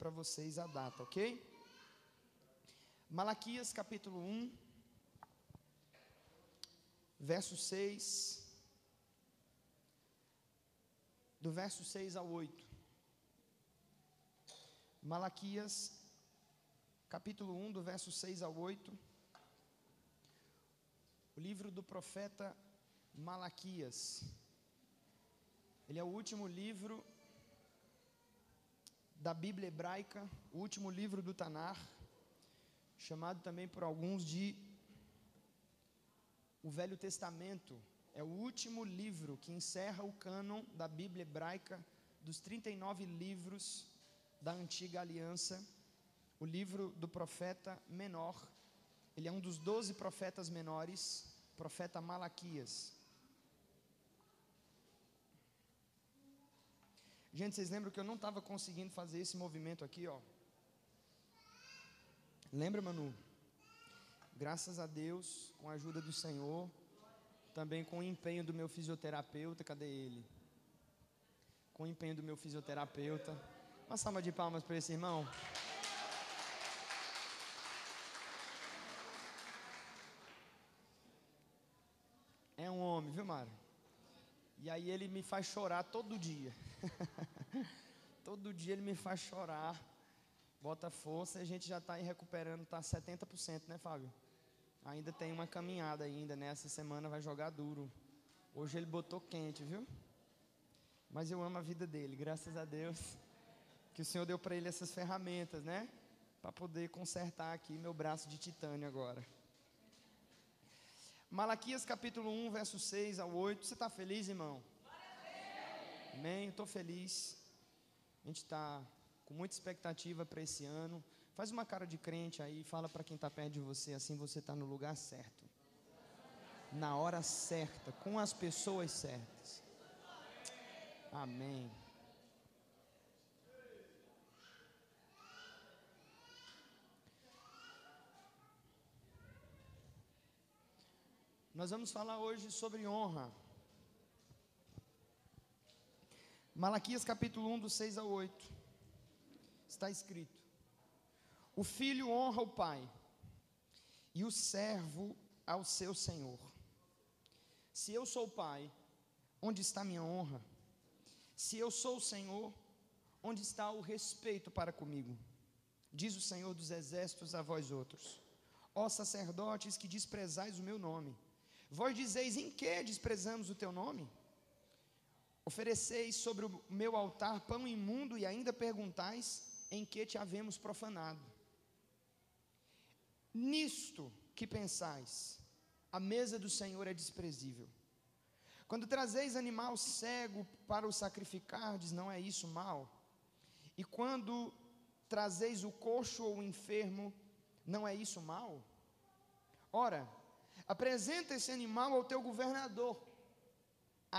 para vocês a data, ok? Malaquias capítulo 1, verso 6, do verso 6 ao 8. Malaquias capítulo 1, do verso 6 ao 8. O livro do profeta Malaquias. Ele é o último livro da Bíblia hebraica, o último livro do Tanar, chamado também por alguns de o Velho Testamento. É o último livro que encerra o cânon da Bíblia hebraica, dos 39 livros da antiga aliança, o livro do profeta menor. Ele é um dos doze profetas menores, profeta Malaquias. Gente, vocês lembram que eu não estava conseguindo fazer esse movimento aqui, ó? Lembra, Manu? Graças a Deus, com a ajuda do Senhor, também com o empenho do meu fisioterapeuta, cadê ele? Com o empenho do meu fisioterapeuta. Uma salva de palmas para esse irmão. É um homem, viu, Mário? E aí ele me faz chorar todo dia. todo dia ele me faz chorar. Bota força e a gente já está aí recuperando, está 70%, né, Fábio? Ainda tem uma caminhada ainda, né? Essa semana vai jogar duro. Hoje ele botou quente, viu? Mas eu amo a vida dele, graças a Deus. Que o Senhor deu para ele essas ferramentas, né? Para poder consertar aqui meu braço de titânio agora. Malaquias capítulo 1, verso 6 ao 8. Você está feliz, irmão? Amém. Estou feliz. A gente está com muita expectativa para esse ano. Faz uma cara de crente aí, fala para quem está perto de você, assim você está no lugar certo. Na hora certa, com as pessoas certas. Amém. Nós vamos falar hoje sobre honra. Malaquias capítulo 1, do 6 ao 8. Está escrito: O filho honra o pai, e o servo ao seu senhor. Se eu sou pai, onde está minha honra? Se eu sou o senhor, onde está o respeito para comigo? Diz o Senhor dos exércitos a vós outros: Ó sacerdotes que desprezais o meu nome Vós dizeis: em que desprezamos o teu nome? Ofereceis sobre o meu altar pão imundo e ainda perguntais: em que te havemos profanado? Nisto que pensais, a mesa do Senhor é desprezível. Quando trazeis animal cego para o sacrificardes, não é isso mal? E quando trazeis o coxo ou o enfermo, não é isso mal? Ora, Apresenta esse animal ao teu governador.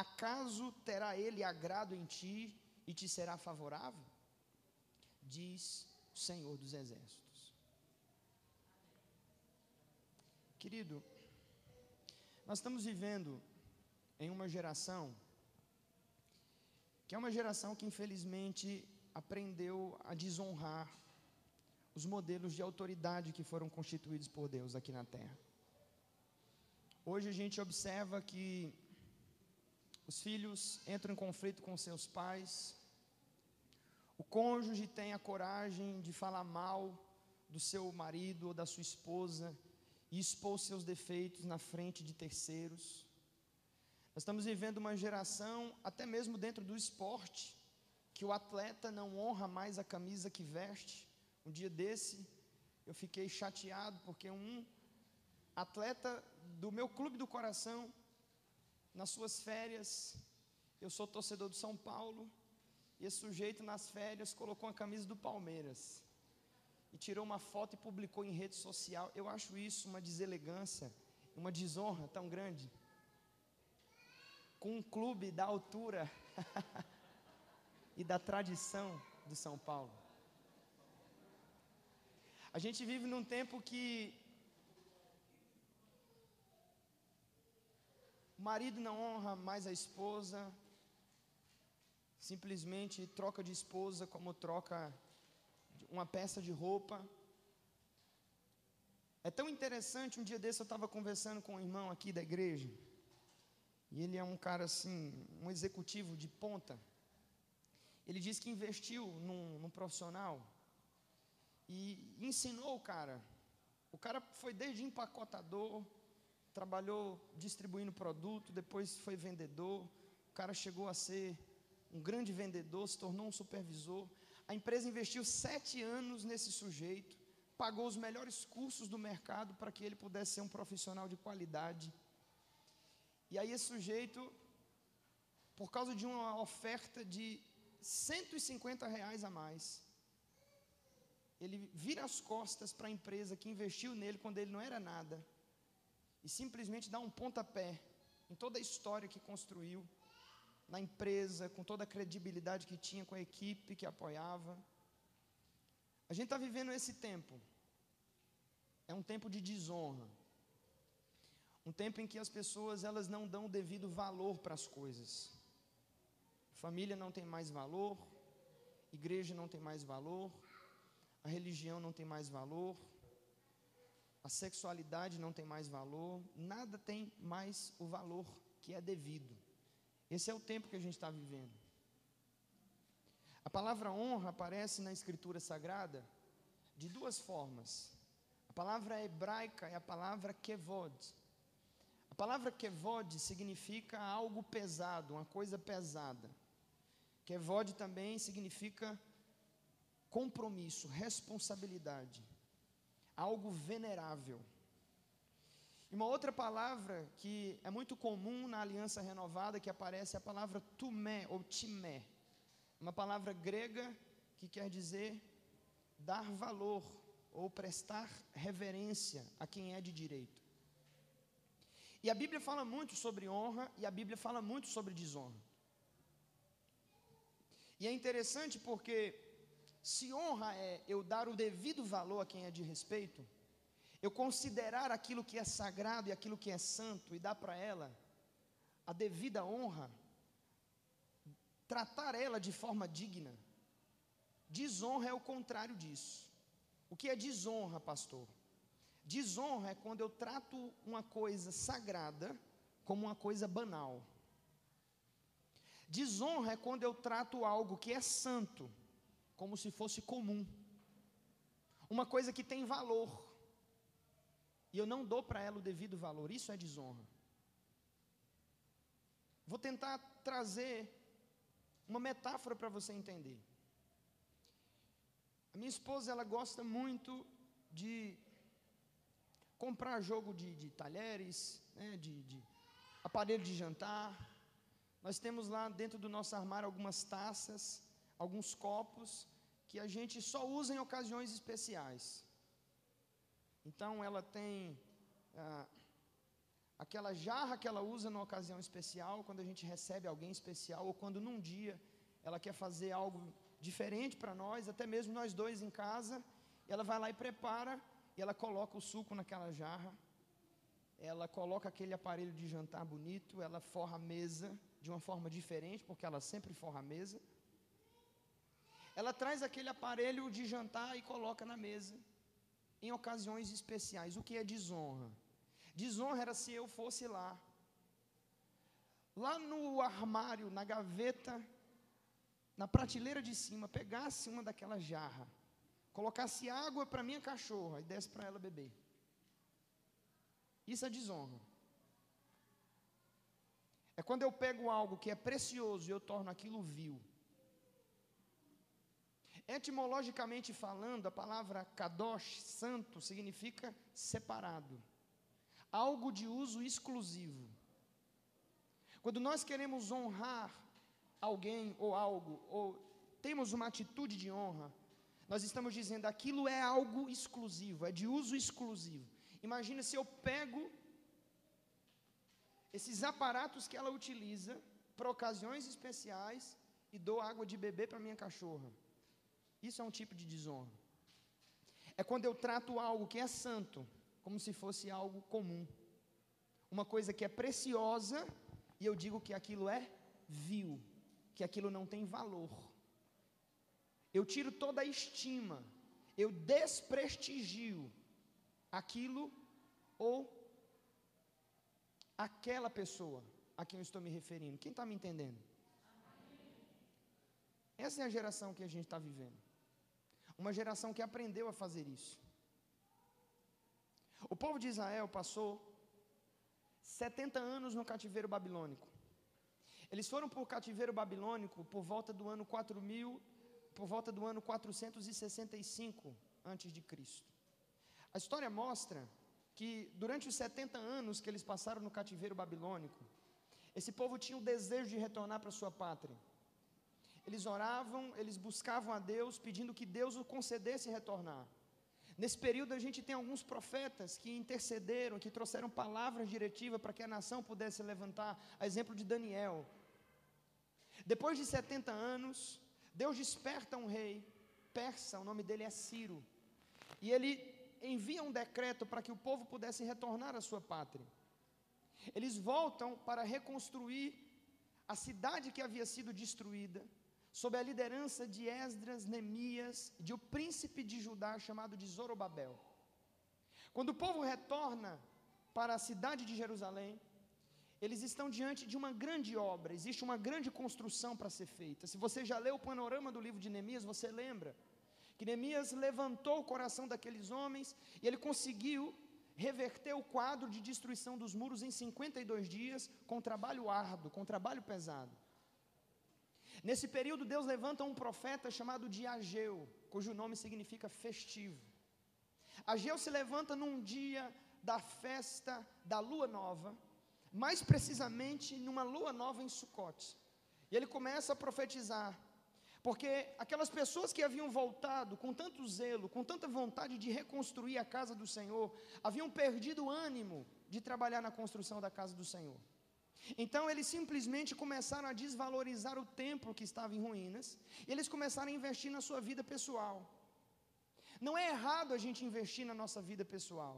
Acaso terá ele agrado em ti e te será favorável? Diz o Senhor dos Exércitos. Querido, nós estamos vivendo em uma geração que é uma geração que infelizmente aprendeu a desonrar os modelos de autoridade que foram constituídos por Deus aqui na terra. Hoje a gente observa que os filhos entram em conflito com seus pais, o cônjuge tem a coragem de falar mal do seu marido ou da sua esposa e expor seus defeitos na frente de terceiros. Nós estamos vivendo uma geração, até mesmo dentro do esporte, que o atleta não honra mais a camisa que veste. Um dia desse, eu fiquei chateado porque um atleta do meu clube do coração, nas suas férias, eu sou torcedor do São Paulo, e esse sujeito nas férias colocou a camisa do Palmeiras e tirou uma foto e publicou em rede social. Eu acho isso uma deselegância, uma desonra tão grande. Com um clube da altura e da tradição do São Paulo. A gente vive num tempo que O marido não honra mais a esposa, simplesmente troca de esposa como troca uma peça de roupa. É tão interessante, um dia desse eu estava conversando com um irmão aqui da igreja, e ele é um cara assim, um executivo de ponta. Ele disse que investiu num, num profissional e ensinou o cara. O cara foi desde empacotador, trabalhou distribuindo produto, depois foi vendedor. O cara chegou a ser um grande vendedor, se tornou um supervisor. A empresa investiu sete anos nesse sujeito, pagou os melhores cursos do mercado para que ele pudesse ser um profissional de qualidade. E aí esse sujeito, por causa de uma oferta de 150 reais a mais, ele vira as costas para a empresa que investiu nele quando ele não era nada, e simplesmente dá um pontapé em toda a história que construiu, na empresa, com toda a credibilidade que tinha, com a equipe que apoiava. A gente está vivendo esse tempo, é um tempo de desonra, um tempo em que as pessoas elas não dão o devido valor para as coisas. Família não tem mais valor, igreja não tem mais valor, a religião não tem mais valor, a sexualidade não tem mais valor, nada tem mais o valor que é devido. Esse é o tempo que a gente está vivendo. A palavra honra aparece na Escritura Sagrada de duas formas. A palavra hebraica é a palavra kevod. A palavra kevod significa algo pesado, uma coisa pesada. Kevod também significa compromisso, responsabilidade, algo venerável. E uma outra palavra que é muito comum na aliança renovada, que aparece, é a palavra tumé ou timé. Uma palavra grega que quer dizer dar valor ou prestar reverência a quem é de direito. E a Bíblia fala muito sobre honra e a Bíblia fala muito sobre desonra. E é interessante porque se honra é eu dar o devido valor a quem é de respeito, eu considerar aquilo que é sagrado e aquilo que é santo e dar para ela a devida honra, tratar ela de forma digna. Desonra é o contrário disso. O que é desonra, pastor? Desonra é quando eu trato uma coisa sagrada como uma coisa banal. Desonra é quando eu trato algo que é santo como se fosse comum, uma coisa que tem valor, e eu não dou para ela o devido valor, isso é desonra. Vou tentar trazer uma metáfora para você entender. A minha esposa, ela gosta muito de comprar jogo de, de talheres, né, de, de aparelho de jantar. Nós temos lá dentro do nosso armário algumas taças, alguns copos, que a gente só usa em ocasiões especiais. Então ela tem ah, aquela jarra que ela usa numa ocasião especial, quando a gente recebe alguém especial, ou quando num dia ela quer fazer algo diferente para nós, até mesmo nós dois em casa, ela vai lá e prepara, e ela coloca o suco naquela jarra, ela coloca aquele aparelho de jantar bonito, ela forra a mesa de uma forma diferente, porque ela sempre forra a mesa ela traz aquele aparelho de jantar e coloca na mesa, em ocasiões especiais. O que é desonra? Desonra era se eu fosse lá, lá no armário, na gaveta, na prateleira de cima, pegasse uma daquela jarra, colocasse água para minha cachorra e desse para ela beber. Isso é desonra. É quando eu pego algo que é precioso e eu torno aquilo vil. Etimologicamente falando, a palavra kadosh, santo, significa separado, algo de uso exclusivo. Quando nós queremos honrar alguém ou algo, ou temos uma atitude de honra, nós estamos dizendo aquilo é algo exclusivo, é de uso exclusivo. Imagina se eu pego esses aparatos que ela utiliza para ocasiões especiais e dou água de beber para minha cachorra. Isso é um tipo de desonra. É quando eu trato algo que é santo como se fosse algo comum. Uma coisa que é preciosa e eu digo que aquilo é vil, que aquilo não tem valor. Eu tiro toda a estima eu desprestigio aquilo ou aquela pessoa a quem eu estou me referindo. Quem está me entendendo? Essa é a geração que a gente está vivendo. Uma geração que aprendeu a fazer isso. O povo de Israel passou 70 anos no cativeiro babilônico. Eles foram para o cativeiro babilônico por volta do ano 4000, por volta do ano 465 antes de Cristo. A história mostra que durante os 70 anos que eles passaram no cativeiro babilônico, esse povo tinha o desejo de retornar para sua pátria. Eles oravam, eles buscavam a Deus, pedindo que Deus o concedesse retornar. Nesse período, a gente tem alguns profetas que intercederam, que trouxeram palavras diretivas para que a nação pudesse levantar, a exemplo de Daniel. Depois de 70 anos, Deus desperta um rei persa, o nome dele é Ciro, e ele envia um decreto para que o povo pudesse retornar à sua pátria. Eles voltam para reconstruir a cidade que havia sido destruída, sob a liderança de Esdras, Neemias, de o príncipe de Judá chamado de Zorobabel. Quando o povo retorna para a cidade de Jerusalém, eles estão diante de uma grande obra, existe uma grande construção para ser feita. Se você já leu o panorama do livro de Neemias, você lembra que Neemias levantou o coração daqueles homens e ele conseguiu reverter o quadro de destruição dos muros em 52 dias, com trabalho árduo, com trabalho pesado. Nesse período, Deus levanta um profeta chamado de Ageu, cujo nome significa festivo. Ageu se levanta num dia da festa da lua nova, mais precisamente numa lua nova em Sucote. E ele começa a profetizar, porque aquelas pessoas que haviam voltado com tanto zelo, com tanta vontade de reconstruir a casa do Senhor, haviam perdido o ânimo de trabalhar na construção da casa do Senhor. Então eles simplesmente começaram a desvalorizar o templo que estava em ruínas, e eles começaram a investir na sua vida pessoal. Não é errado a gente investir na nossa vida pessoal.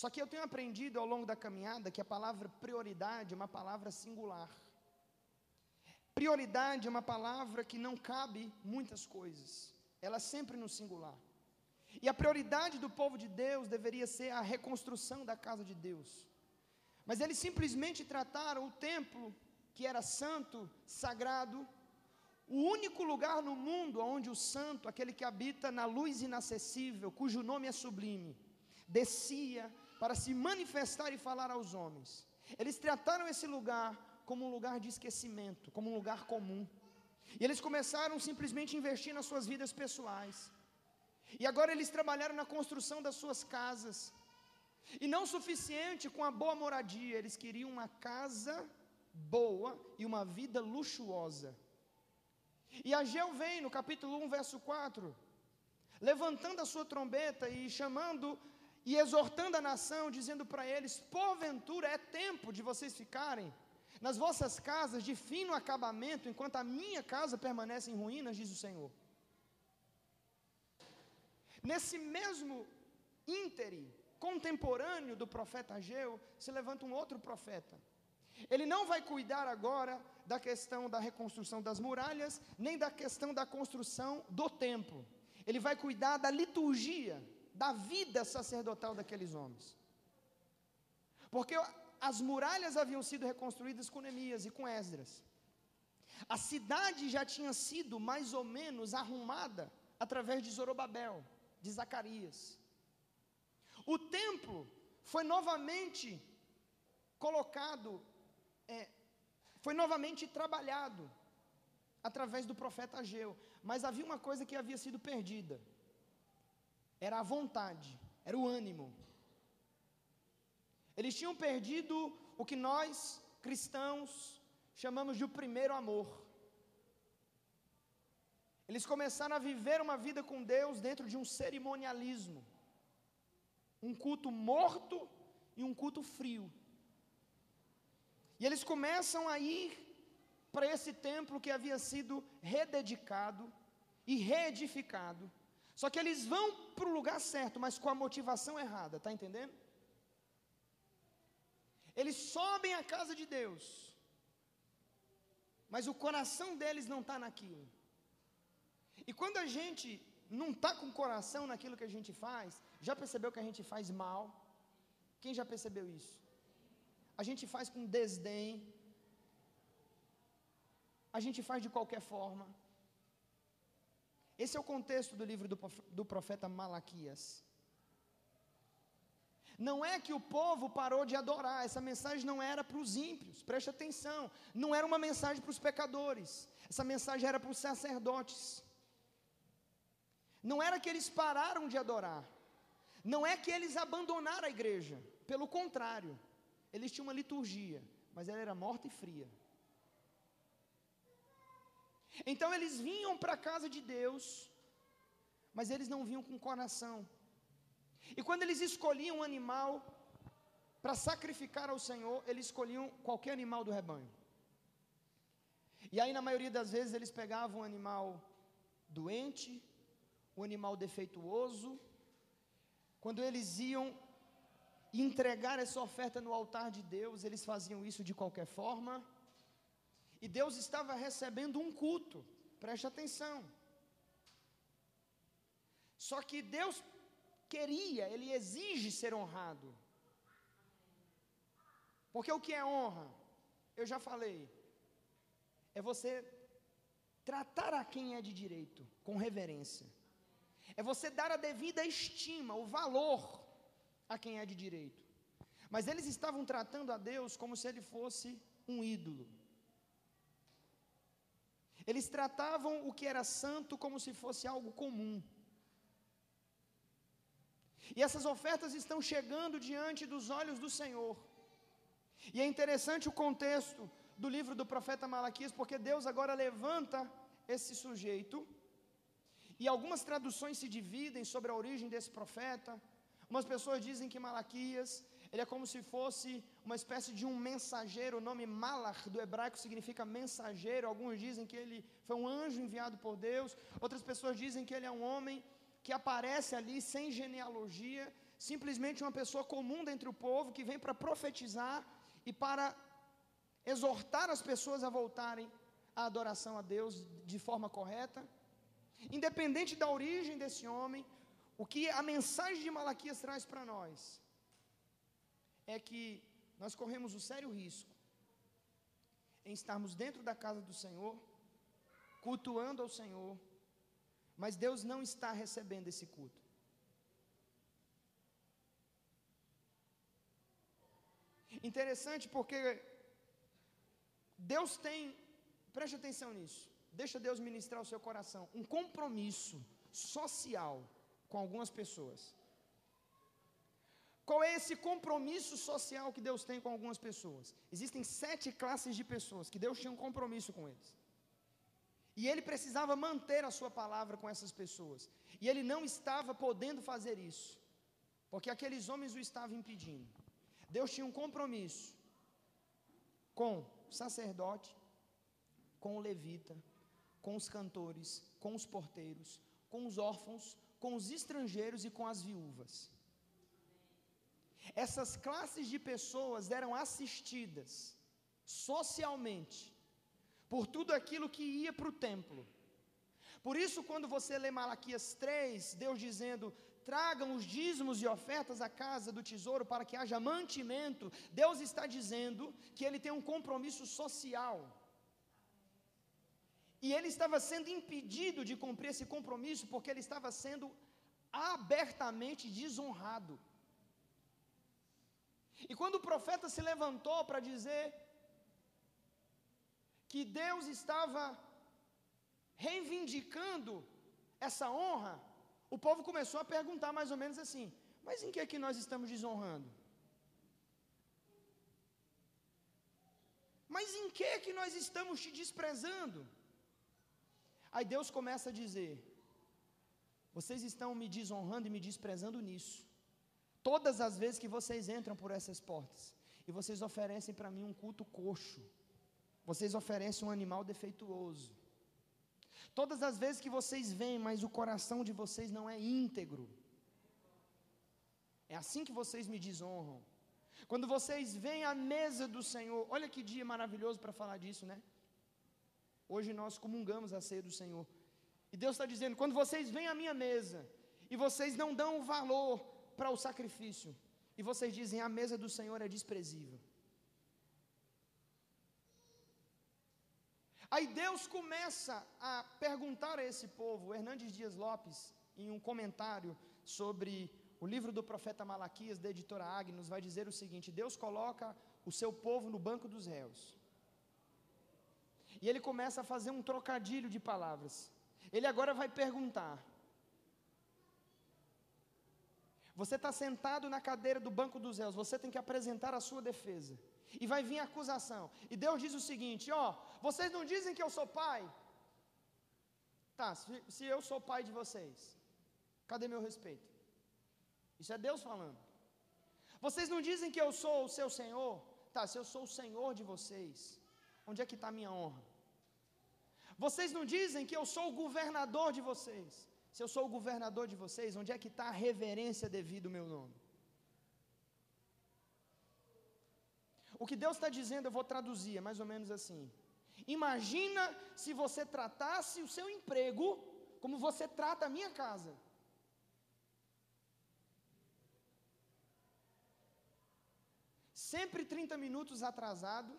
Só que eu tenho aprendido ao longo da caminhada que a palavra prioridade é uma palavra singular. Prioridade é uma palavra que não cabe muitas coisas, ela é sempre no singular. E a prioridade do povo de Deus deveria ser a reconstrução da casa de Deus. Mas eles simplesmente trataram o templo, que era santo, sagrado, o único lugar no mundo onde o santo, aquele que habita na luz inacessível, cujo nome é sublime, descia para se manifestar e falar aos homens. Eles trataram esse lugar como um lugar de esquecimento, como um lugar comum. E eles começaram simplesmente a investir nas suas vidas pessoais. E agora eles trabalharam na construção das suas casas. E não suficiente com a boa moradia, eles queriam uma casa boa e uma vida luxuosa. E Ageu vem no capítulo 1, verso 4, levantando a sua trombeta e chamando e exortando a nação, dizendo para eles: porventura é tempo de vocês ficarem nas vossas casas de fino acabamento, enquanto a minha casa permanece em ruínas, diz o Senhor. Nesse mesmo íntere, contemporâneo do profeta Ageu, se levanta um outro profeta. Ele não vai cuidar agora da questão da reconstrução das muralhas, nem da questão da construção do templo. Ele vai cuidar da liturgia, da vida sacerdotal daqueles homens. Porque as muralhas haviam sido reconstruídas com Neemias e com Esdras. A cidade já tinha sido mais ou menos arrumada através de Zorobabel, de Zacarias. O templo foi novamente colocado, é, foi novamente trabalhado através do profeta Ageu, mas havia uma coisa que havia sido perdida: era a vontade, era o ânimo. Eles tinham perdido o que nós, cristãos, chamamos de o primeiro amor. Eles começaram a viver uma vida com Deus dentro de um cerimonialismo, um culto morto e um culto frio. E eles começam a ir para esse templo que havia sido rededicado e reedificado. Só que eles vão para o lugar certo, mas com a motivação errada, está entendendo? Eles sobem à casa de Deus, mas o coração deles não está naquilo. E quando a gente não está com coração naquilo que a gente faz, já percebeu que a gente faz mal? Quem já percebeu isso? A gente faz com desdém, a gente faz de qualquer forma. Esse é o contexto do livro do, profeta Malaquias. Não é que o povo parou de adorar, essa mensagem não era para os ímpios, preste atenção, não era uma mensagem para os pecadores, essa mensagem era para os sacerdotes. Não era que eles pararam de adorar, não é que eles abandonaram a igreja, pelo contrário, eles tinham uma liturgia, mas ela era morta e fria. Então eles vinham para a casa de Deus, mas eles não vinham com coração. E quando eles escolhiam um animal para sacrificar ao Senhor, eles escolhiam qualquer animal do rebanho. E aí, na maioria das vezes, eles pegavam um animal doente, um animal defeituoso. Quando eles iam entregar essa oferta no altar de Deus, eles faziam isso de qualquer forma. E Deus estava recebendo um culto, preste atenção. Só que Deus queria, Ele exige ser honrado. Porque o que é honra? Eu já falei. É você tratar a quem é de direito, com reverência. É você dar a devida estima, o valor a quem é de direito. Mas eles estavam tratando a Deus como se ele fosse um ídolo. Eles tratavam o que era santo como se fosse algo comum. E essas ofertas estão chegando diante dos olhos do Senhor. E é interessante o contexto do livro do profeta Malaquias, porque Deus agora levanta esse sujeito. E algumas traduções se dividem sobre a origem desse profeta. Umas pessoas dizem que Malaquias, ele é como se fosse uma espécie de um mensageiro, o nome Malach do hebraico significa mensageiro. Alguns dizem que ele foi um anjo enviado por Deus, outras pessoas dizem que ele é um homem que aparece ali sem genealogia, simplesmente uma pessoa comum dentre o povo que vem para profetizar e para exortar as pessoas a voltarem à adoração a Deus de forma correta. Independente da origem desse homem, o que a mensagem de Malaquias traz para nós é que nós corremos o sério risco em estarmos dentro da casa do Senhor, cultuando ao Senhor, mas Deus não está recebendo esse culto. Interessante porque Deus tem, preste atenção nisso, deixa Deus ministrar o seu coração, um compromisso social com algumas pessoas. Qual é esse compromisso social que Deus tem com algumas pessoas? Existem sete classes de pessoas que Deus tinha um compromisso com eles. E ele precisava manter a sua palavra com essas pessoas. E ele não estava podendo fazer isso, porque aqueles homens o estavam impedindo. Deus tinha um compromisso com o sacerdote, com o levita, com os cantores, com os porteiros, com os órfãos, com os estrangeiros e com as viúvas. Essas classes de pessoas eram assistidas socialmente por tudo aquilo que ia para o templo. Por isso, quando você lê Malaquias 3, Deus dizendo: tragam os dízimos e ofertas à casa do tesouro para que haja mantimento, Deus está dizendo que ele tem um compromisso social. E ele estava sendo impedido de cumprir esse compromisso porque ele estava sendo abertamente desonrado. E quando o profeta se levantou para dizer que Deus estava reivindicando essa honra, o povo começou a perguntar mais ou menos assim: mas em que é que nós estamos desonrando? Mas em que é que nós estamos te desprezando? Aí Deus começa a dizer: vocês estão me desonrando e me desprezando nisso. Todas as vezes que vocês entram por essas portas e vocês oferecem para mim um culto coxo, vocês oferecem um animal defeituoso. Todas as vezes que vocês vêm, mas o coração de vocês não é íntegro. É assim que vocês me desonram. Quando vocês vêm à mesa do Senhor, olha que dia maravilhoso para falar disso, né? Hoje nós comungamos a ceia do Senhor. E Deus está dizendo: quando vocês vêm à minha mesa e vocês não dão valor para o sacrifício, e vocês dizem: a mesa do Senhor é desprezível. Aí Deus começa a perguntar a esse povo, Hernandes Dias Lopes, em um comentário sobre o livro do profeta Malaquias, da editora Agnos, vai dizer o seguinte: Deus coloca o seu povo no banco dos réus. E ele começa a fazer um trocadilho de palavras. Ele agora vai perguntar: Você está sentado na cadeira do banco dos réus, você tem que apresentar a sua defesa. E vai vir a acusação. E Deus diz o seguinte: Ó, vocês não dizem que eu sou pai? Tá, se, se eu sou pai de vocês, cadê meu respeito? Isso é Deus falando. Vocês não dizem que eu sou o seu Senhor? Tá, se eu sou o Senhor de vocês, onde é que está a minha honra? Vocês não dizem que eu sou o governador de vocês. Se eu sou o governador de vocês, onde é que está a reverência devido ao meu nome? O que Deus está dizendo, eu vou traduzir, é mais ou menos assim. Imagina se você tratasse o seu emprego como você trata a minha casa. Sempre 30 minutos atrasado,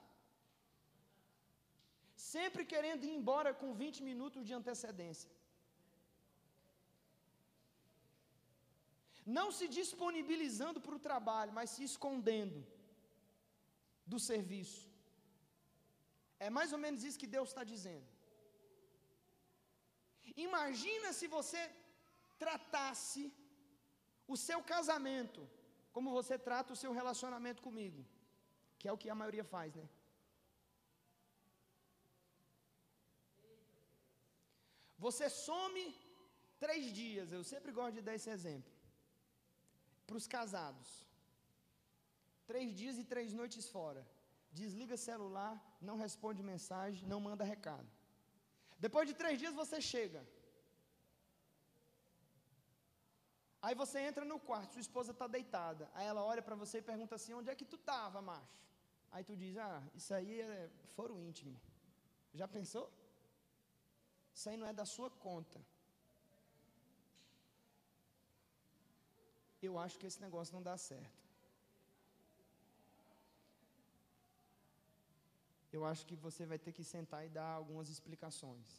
sempre querendo ir embora com 20 minutos de antecedência. Não se disponibilizando para o trabalho, mas se escondendo do serviço. É mais ou menos isso que Deus está dizendo. Imagina se você tratasse o seu casamento como você trata o seu relacionamento comigo, que é o que a maioria faz, né? Você some três dias, eu sempre gosto de dar esse exemplo. Para os casados, três dias e três noites fora. Desliga celular, não responde mensagem, não manda recado. Depois de três dias você chega. Aí você entra no quarto, sua esposa está deitada. Aí ela olha para você e pergunta assim: onde é que tu estava, macho? Aí tu diz: ah, isso aí é foro íntimo. Já pensou? Isso aí não é da sua conta. Eu acho que esse negócio não dá certo. Eu acho que você vai ter que sentar e dar algumas explicações.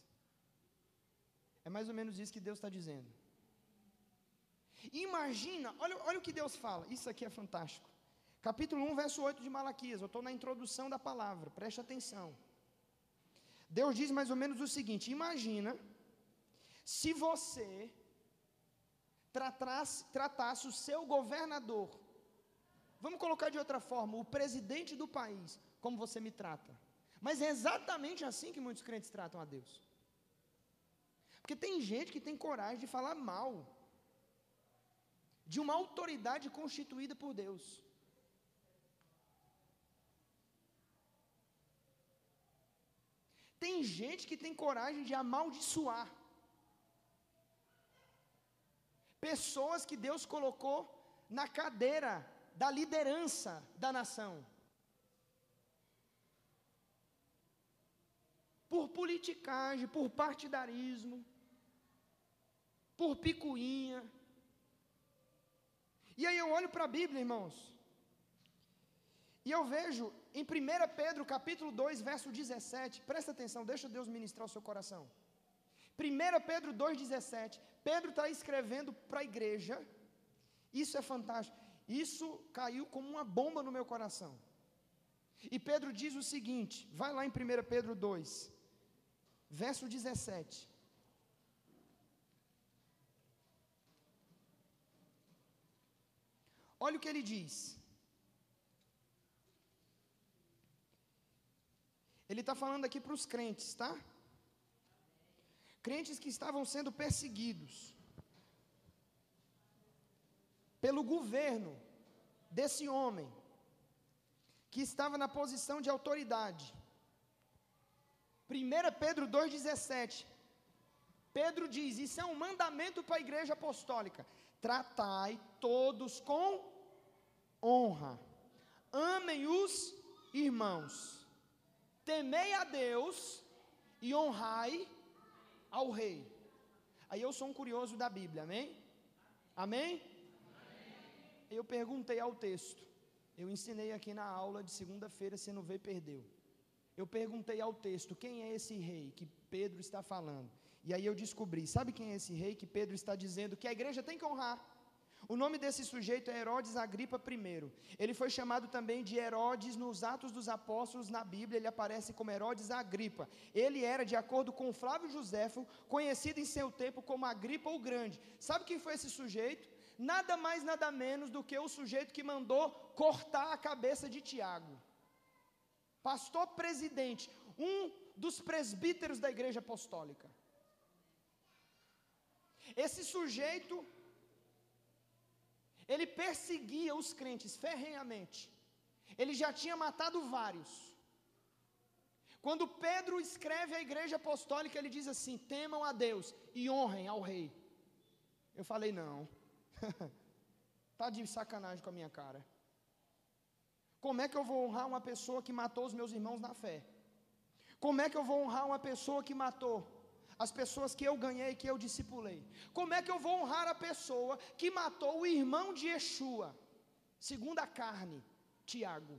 É mais ou menos isso que Deus está dizendo. Imagina, olha, olha o que Deus fala, isso aqui é fantástico. Capítulo 1, verso 8 de Malaquias, eu estou na introdução da palavra, preste atenção. Deus diz mais ou menos o seguinte: imagina se você tratasse, tratasse o seu governador, vamos colocar de outra forma, o presidente do país, como você me trata. Mas é exatamente assim que muitos crentes tratam a Deus. Porque tem gente que tem coragem de falar mal de uma autoridade constituída por Deus. Tem gente que tem coragem de amaldiçoar. Pessoas que Deus colocou na cadeira da liderança da nação. Por politicagem, por partidarismo, por picuinha. E aí eu olho para a Bíblia, irmãos, e eu vejo em 1 Pedro capítulo 2, verso 17, presta atenção, deixa Deus ministrar o seu coração. 1 Pedro 2,17, Pedro está escrevendo para a igreja, isso é fantástico, isso caiu como uma bomba no meu coração. E Pedro diz o seguinte, vai lá em 1 Pedro 2, verso 17. Olha o que ele diz. Ele está falando aqui para os crentes, tá? Crentes que estavam sendo perseguidos pelo governo desse homem, que estava na posição de autoridade. 1 Pedro 2,17. Pedro diz: Isso é um mandamento para a igreja apostólica. Tratai todos com honra, amem os irmãos temei a Deus e honrai ao rei. Aí eu sou um curioso da Bíblia, amém? Amém? Eu perguntei ao texto. Eu ensinei aqui na aula de segunda-feira, se não veio, perdeu. Eu perguntei ao texto: quem é esse rei que Pedro está falando? E aí eu descobri: sabe quem é esse rei que Pedro está dizendo que a igreja tem que honrar? O nome desse sujeito é Herodes Agripa I. Ele foi chamado também de Herodes nos Atos dos Apóstolos na Bíblia, ele aparece como Herodes Agripa. Ele era, de acordo com Flávio Joséfo, conhecido em seu tempo como Agripa o Grande. Sabe quem foi esse sujeito? Nada mais, nada menos do que o sujeito que mandou cortar a cabeça de Tiago. Pastor presidente, um dos presbíteros da igreja apostólica. Esse sujeito, ele perseguia os crentes ferrenhamente. Ele já tinha matado vários. Quando Pedro escreve à igreja apostólica, ele diz assim: temam a Deus e honrem ao rei. Eu falei: não, está de sacanagem com a minha cara. Como é que eu vou honrar uma pessoa que matou os meus irmãos na fé? Como é que eu vou honrar uma pessoa que matou as pessoas que eu ganhei, que eu discipulei? Como é que eu vou honrar a pessoa que matou o irmão de Yeshua, segundo a carne, Tiago,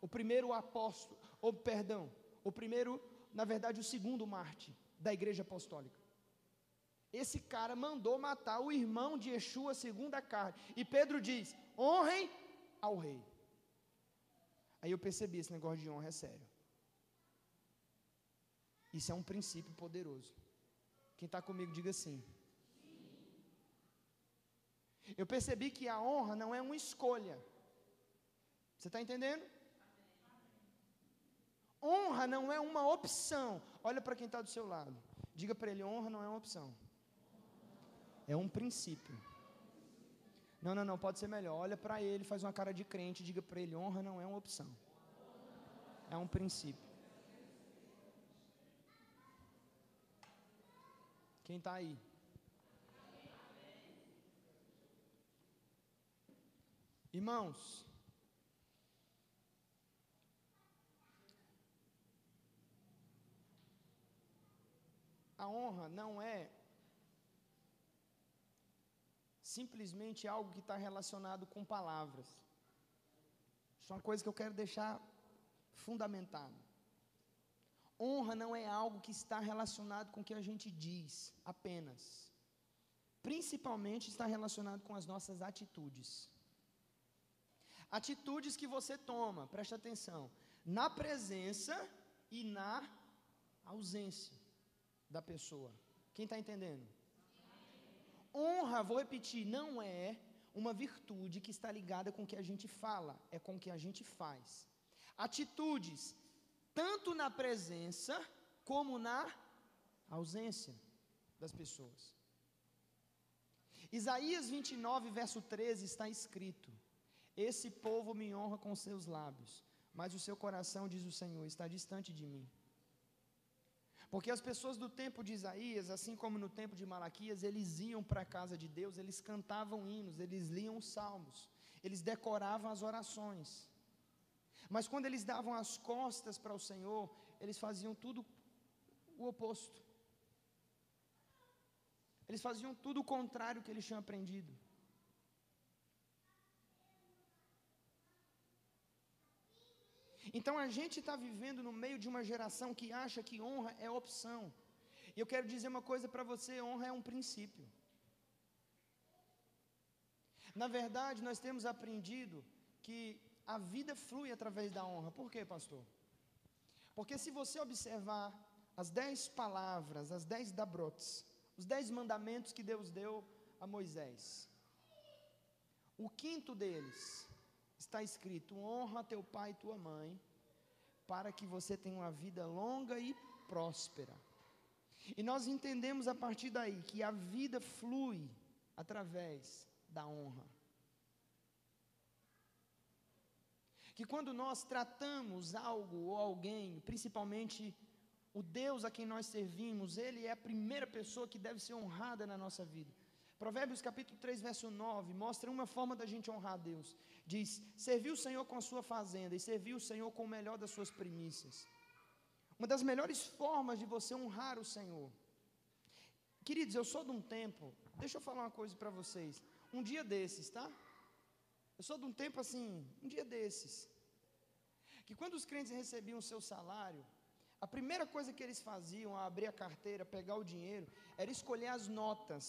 o primeiro apóstolo, ou perdão, o primeiro, na verdade, o segundo Marte da igreja apostólica? Esse cara mandou matar o irmão de Yeshua, segundo a carne. E Pedro diz: honrem ao rei. Aí eu percebi: esse negócio de honra é sério. Isso é um princípio poderoso. Quem está comigo, diga sim. Eu percebi que a honra não é uma escolha. Você está entendendo? Honra não é uma opção. Olha para quem está do seu lado. Diga para ele: honra não é uma opção. É um princípio. Não, não, não, pode ser melhor. Olha para ele, faz uma cara de crente, diga para ele: honra não é uma opção. É um princípio. Quem está aí? Irmãos, a honra não é simplesmente algo que está relacionado com palavras. Isso é uma coisa que eu quero deixar fundamentado. Honra não é algo que está relacionado com o que a gente diz apenas. Principalmente está relacionado com as nossas atitudes. Atitudes que você toma, preste atenção, na presença e na ausência da pessoa. Quem está entendendo? Honra, vou repetir, não é uma virtude que está ligada com o que a gente fala, é com o que a gente faz. Atitudes, tanto na presença como na ausência das pessoas. Isaías 29, verso 13 está escrito: Esse povo me honra com seus lábios, mas o seu coração, diz o Senhor, está distante de mim. Porque as pessoas do tempo de Isaías, assim como no tempo de Malaquias, eles iam para a casa de Deus, eles cantavam hinos, eles liam os salmos, eles decoravam as orações. Mas quando eles davam as costas para o Senhor, eles faziam tudo o oposto. Eles faziam tudo o contrário que eles tinham aprendido. Então a gente está vivendo no meio de uma geração que acha que honra é opção. E eu quero dizer uma coisa para você: honra é um princípio. Na verdade, nós temos aprendido que a vida flui através da honra. Por quê, pastor? Porque se você observar as dez palavras, as dez dabrotes, os dez mandamentos que Deus deu a Moisés, o quinto deles está escrito: honra teu pai e tua mãe, para que você tenha uma vida longa e próspera. E nós entendemos a partir daí que a vida flui através da honra. Que quando nós tratamos algo ou alguém, principalmente o Deus a quem nós servimos, Ele é a primeira pessoa que deve ser honrada na nossa vida. Provérbios capítulo 3, verso 9, mostra uma forma da gente honrar a Deus. Diz: servir o Senhor com a sua fazenda e servir o Senhor com o melhor das suas primícias. Uma das melhores formas de você honrar o Senhor. Queridos, eu sou de um tempo, deixa eu falar uma coisa para vocês. Um dia desses, tá? Eu sou de um tempo assim, um dia desses. Que quando os crentes recebiam o seu salário, a primeira coisa que eles faziam ao abrir a carteira, pegar o dinheiro, era escolher as notas.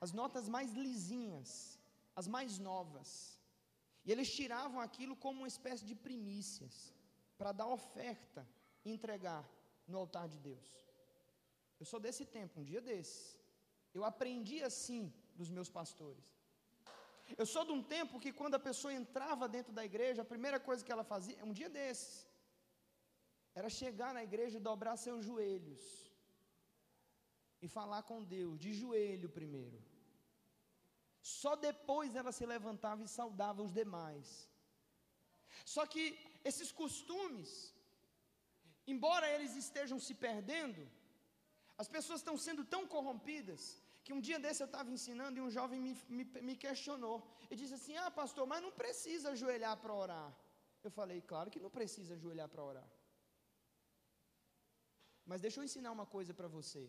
As notas mais lisinhas, as mais novas. E eles tiravam aquilo como uma espécie de primícias, para dar oferta e entregar no altar de Deus. Eu sou desse tempo, um dia desses. Eu aprendi assim dos meus pastores. Eu sou de um tempo que quando a pessoa entrava dentro da igreja, a primeira coisa que ela fazia, um dia desses, era chegar na igreja e dobrar seus joelhos e falar com Deus, de joelho primeiro. Só depois ela se levantava e saudava os demais. Só que esses costumes, embora eles estejam se perdendo, as pessoas estão sendo tão corrompidas que um dia desse eu estava ensinando e um jovem me, me, me, questionou e disse assim: Ah, pastor, mas não precisa ajoelhar para orar. Eu falei: Claro que não precisa ajoelhar para orar. Mas deixa eu ensinar uma coisa para você.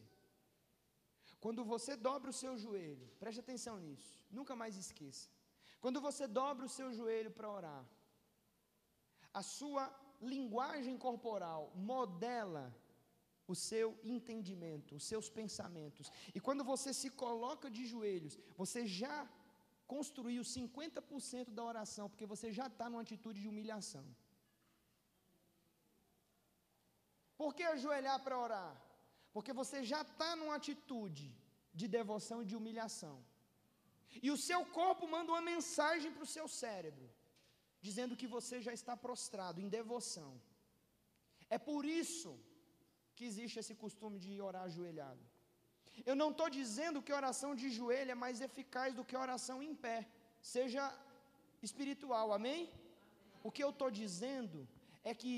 Quando você dobra o seu joelho, preste atenção nisso, nunca mais esqueça. Quando você dobra o seu joelho para orar, a sua linguagem corporal modela o seu entendimento, os seus pensamentos. E quando você se coloca de joelhos, você já construiu 50% da oração, porque você já está numa atitude de humilhação. Por que ajoelhar para orar? Porque você já está numa atitude de devoção e de humilhação. E o seu corpo manda uma mensagem para o seu cérebro, dizendo que você já está prostrado em devoção. É por isso que existe esse costume de orar ajoelhado. Eu não estou dizendo que oração de joelho é mais eficaz do que oração em pé, seja espiritual, amém? O que eu estou dizendo é que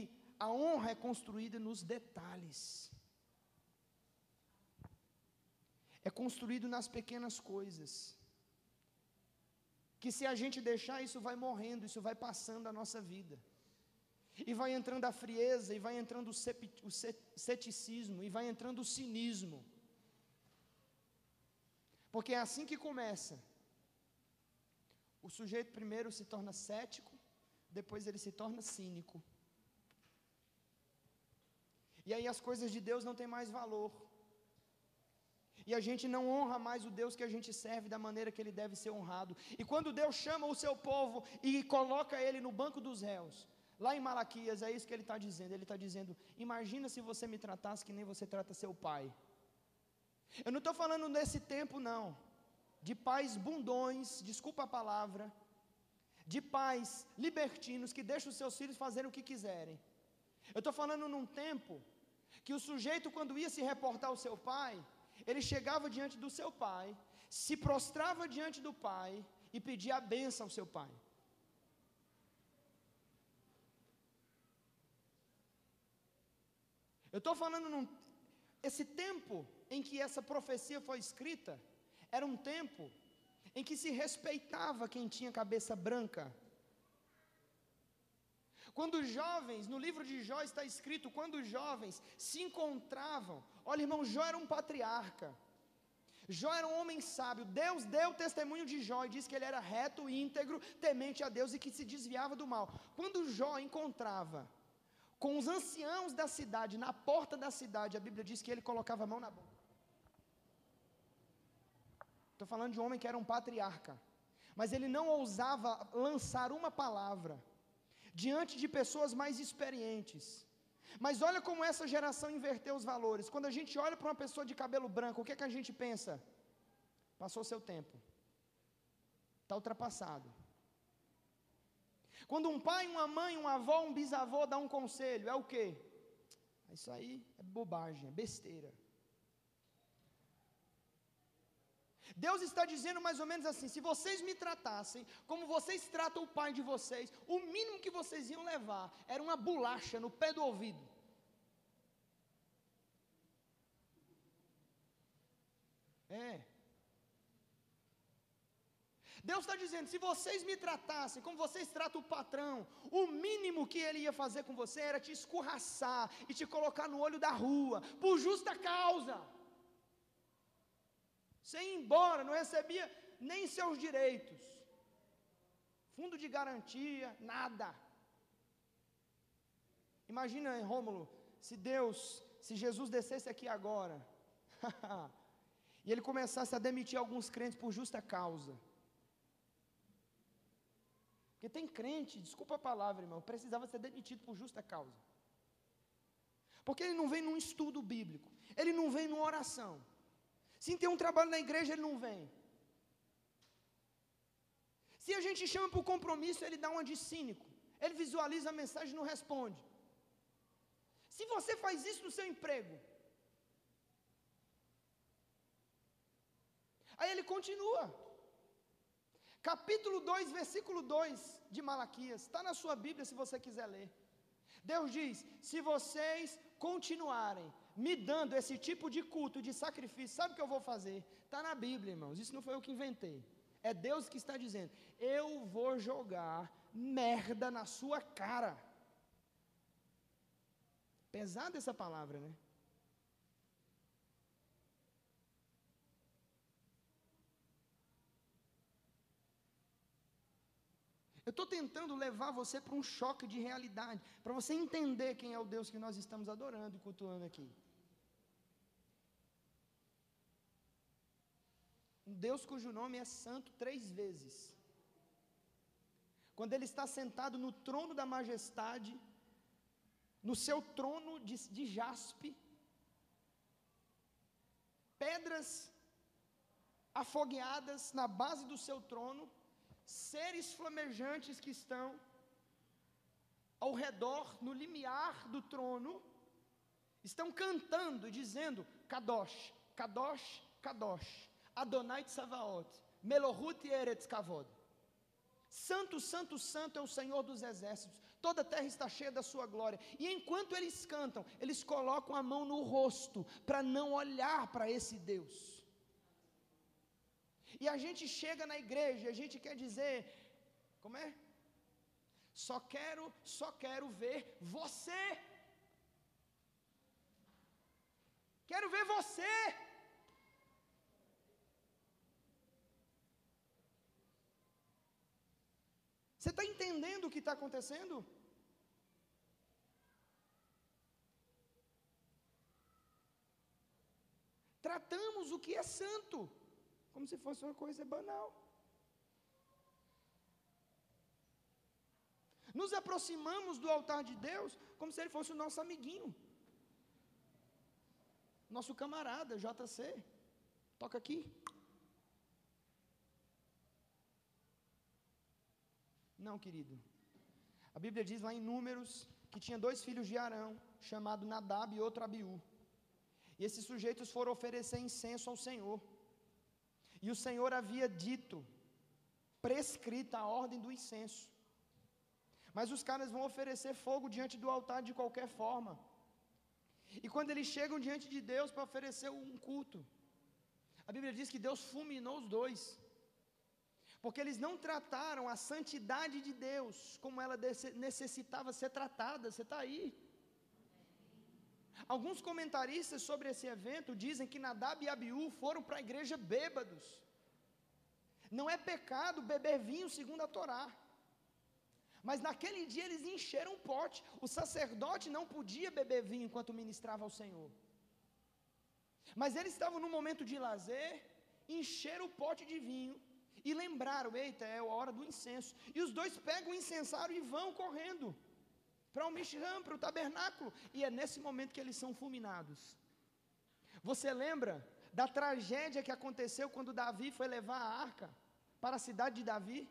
a honra é construída nos detalhes. É construído nas pequenas coisas. Que se a gente deixar, isso vai morrendo, isso vai passando a nossa vida. E vai entrando a frieza, e vai entrando o ceticismo, e vai entrando o cinismo. Porque é assim que começa. O sujeito primeiro se torna cético, depois ele se torna cínico. E aí as coisas de Deus não têm mais valor. E a gente não honra mais o Deus que a gente serve da maneira que ele deve ser honrado. E quando Deus chama o seu povo e coloca ele no banco dos réus, lá em Malaquias, é isso que ele está dizendo. Ele está dizendo: Imagina se você me tratasse que nem você trata seu pai. Eu não estou falando nesse tempo, não, de pais bundões, desculpa a palavra, de pais libertinos que deixam os seus filhos fazerem o que quiserem. Eu estou falando num tempo que o sujeito, quando ia se reportar ao seu pai, ele chegava diante do seu pai, se prostrava diante do pai e pedia a benção ao seu pai. Eu estou falando num. Esse tempo em que essa profecia foi escrita, era um tempo em que se respeitava quem tinha cabeça branca, quando jovens, no livro de Jó está escrito, quando jovens se encontravam, olha irmão, Jó era um patriarca. Jó era um homem sábio. Deus deu testemunho de Jó e disse que ele era reto, íntegro, temente a Deus e que se desviava do mal. Quando Jó encontrava com os anciãos da cidade, na porta da cidade, a Bíblia diz que ele colocava a mão na boca. Estou falando de um homem que era um patriarca, mas ele não ousava lançar uma palavra diante de pessoas mais experientes. Mas olha como essa geração inverteu os valores. Quando a gente olha para uma pessoa de cabelo branco, o que, é que a gente pensa? Passou seu tempo. Está ultrapassado. Quando um pai, uma mãe, um avô, um bisavô dá um conselho, é o quê? Isso aí é bobagem, é besteira. Deus está dizendo mais ou menos assim: se vocês me tratassem como vocês tratam o pai de vocês, o mínimo que vocês iam levar era uma bolacha no pé do ouvido. É. Deus está dizendo: se vocês me tratassem como vocês tratam o patrão, o mínimo que ele ia fazer com você era te escorraçar e te colocar no olho da rua, por justa causa. Você ia embora, não recebia nem seus direitos. Fundo de garantia, nada. Imagina, Rômulo, se Deus, se Jesus descesse aqui agora, e ele começasse a demitir alguns crentes por justa causa. Porque tem crente, desculpa a palavra, irmão, precisava ser demitido por justa causa. Porque ele não vem num estudo bíblico, ele não vem numa oração. Se tem um trabalho na igreja, ele não vem. Se a gente chama para o compromisso, ele dá uma de cínico. Ele visualiza a mensagem e não responde. Se você faz isso no seu emprego, aí ele continua. Capítulo 2, versículo 2 de Malaquias, está na sua Bíblia se você quiser ler. Deus diz: se vocês continuarem me dando esse tipo de culto, de sacrifício, sabe o que eu vou fazer? Está na Bíblia, irmãos, isso não foi eu que inventei. É Deus que está dizendo: Eu vou jogar merda na sua cara. Pesada essa palavra, né? Eu estou tentando levar você para um choque de realidade, para você entender quem é o Deus que nós estamos adorando e cultuando aqui. Um Deus cujo nome é santo três vezes. Quando ele está sentado no trono da majestade, no seu trono de, de jaspe, pedras afogueadas na base do seu trono, seres flamejantes que estão ao redor, no limiar do trono, estão cantando e dizendo: Kadosh, Kadosh, Kadosh. Adonai Tsavaot, Melohut Eretz Kavod. Santo, santo, santo é o Senhor dos exércitos. Toda a terra está cheia da sua glória. E enquanto eles cantam, eles colocam a mão no rosto para não olhar para esse Deus. E a gente chega na igreja, a gente quer dizer, como é? Só quero, só quero ver você. Quero ver você. Você está entendendo o que está acontecendo? Tratamos o que é santo como se fosse uma coisa banal. Nos aproximamos do altar de Deus como se ele fosse o nosso amiguinho, nosso camarada, JC. Toca aqui. Não, querido. A Bíblia diz lá em Números que tinha dois filhos de Arão, chamado Nadab e outro Abiú. E esses sujeitos foram oferecer incenso ao Senhor. E o Senhor havia dito, prescrita a ordem do incenso. Mas os caras vão oferecer fogo diante do altar de qualquer forma. E quando eles chegam diante de Deus para oferecer um culto, a Bíblia diz que Deus fulminou os dois. Porque eles não trataram a santidade de Deus como ela necessitava ser tratada. Você está aí. Alguns comentaristas sobre esse evento dizem que Nadab e Abiú foram para a igreja bêbados. Não é pecado beber vinho segundo a Torá. Mas naquele dia eles encheram um pote. O sacerdote não podia beber vinho enquanto ministrava ao Senhor. Mas eles estavam num momento de lazer, encheram o pote de vinho e lembraram: eita, é a hora do incenso. E os dois pegam o incensário e vão correndo para o Mishram, para o tabernáculo. E é nesse momento que eles são fulminados. Você lembra da tragédia que aconteceu quando Davi foi levar a arca para a cidade de Davi?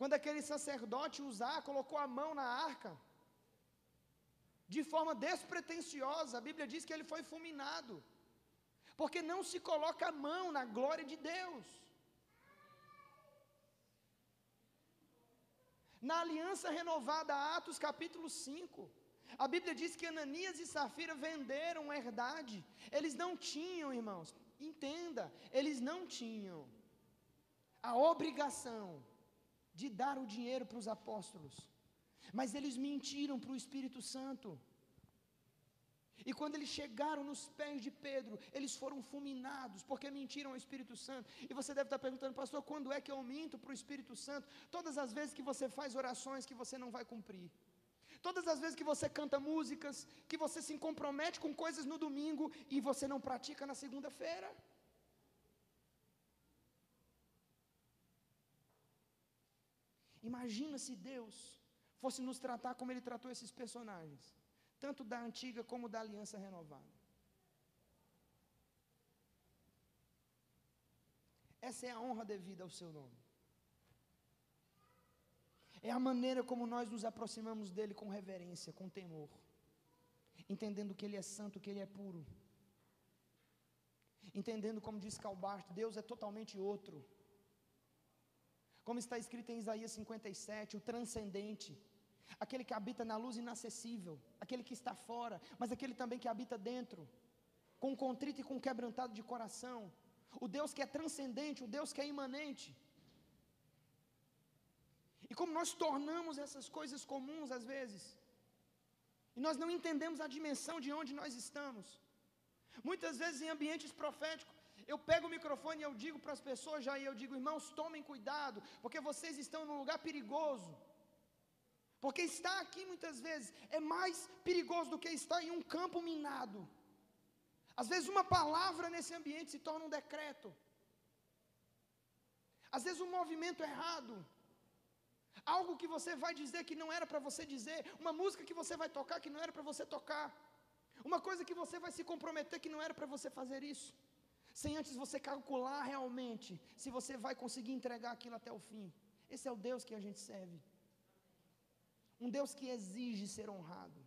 Quando aquele sacerdote usar, colocou a mão na arca, de forma despretensiosa, a Bíblia diz que ele foi fulminado, porque não se coloca a mão na glória de Deus. Na aliança renovada, Atos capítulo 5, a Bíblia diz que Ananias e Safira venderam a herdade. Eles não tinham, irmãos, entenda, eles não tinham a obrigação de dar o dinheiro para os apóstolos, mas eles mentiram para o Espírito Santo. E quando eles chegaram nos pés de Pedro, eles foram fulminados, porque mentiram ao Espírito Santo. E você deve estar perguntando, pastor, quando é que eu minto para o Espírito Santo? Todas as vezes que você faz orações que você não vai cumprir. Todas as vezes que você canta músicas, que você se compromete com coisas no domingo e você não pratica na segunda-feira. Imagina se Deus fosse nos tratar como Ele tratou esses personagens, tanto da antiga como da aliança renovada. Essa é a honra devida ao seu nome. É a maneira como nós nos aproximamos dele com reverência, com temor, entendendo que ele é santo, que ele é puro. Entendendo, como diz Calbart, Deus é totalmente outro. Como está escrito em Isaías 57, o transcendente, aquele que habita na luz inacessível, aquele que está fora, mas aquele também que habita dentro, com contrito e com quebrantado de coração, o Deus que é transcendente, o Deus que é imanente. E como nós tornamos essas coisas comuns às vezes, e nós não entendemos a dimensão de onde nós estamos. Muitas vezes em ambientes proféticos, eu pego o microfone e eu digo para as pessoas já, e eu digo, irmãos, tomem cuidado, porque vocês estão num lugar perigoso. Porque estar aqui muitas vezes é mais perigoso do que estar em um campo minado. Às vezes uma palavra nesse ambiente se torna um decreto. Às vezes um movimento errado. Algo que você vai dizer que não era para você dizer, uma música que você vai tocar que não era para você tocar. Uma coisa que você vai se comprometer que não era para você fazer isso sem antes você calcular realmente se você vai conseguir entregar aquilo até o fim. Esse é o Deus que a gente serve. Um Deus que exige ser honrado.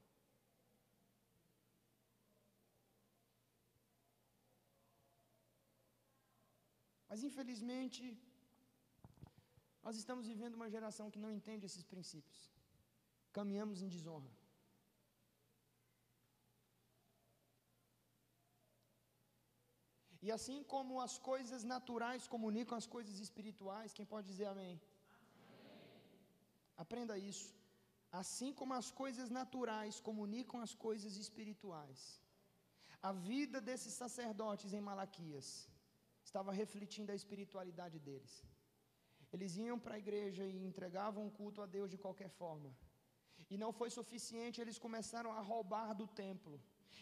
Mas infelizmente, nós estamos vivendo uma geração que não entende esses princípios. Caminhamos em desonra. E assim como as coisas naturais comunicam as coisas espirituais, quem pode dizer amém? amém? Aprenda isso. Assim como as coisas naturais comunicam as coisas espirituais. A vida desses sacerdotes em Malaquias estava refletindo a espiritualidade deles. Eles iam para a igreja e entregavam culto a Deus de qualquer forma. E não foi suficiente, eles começaram a roubar do templo.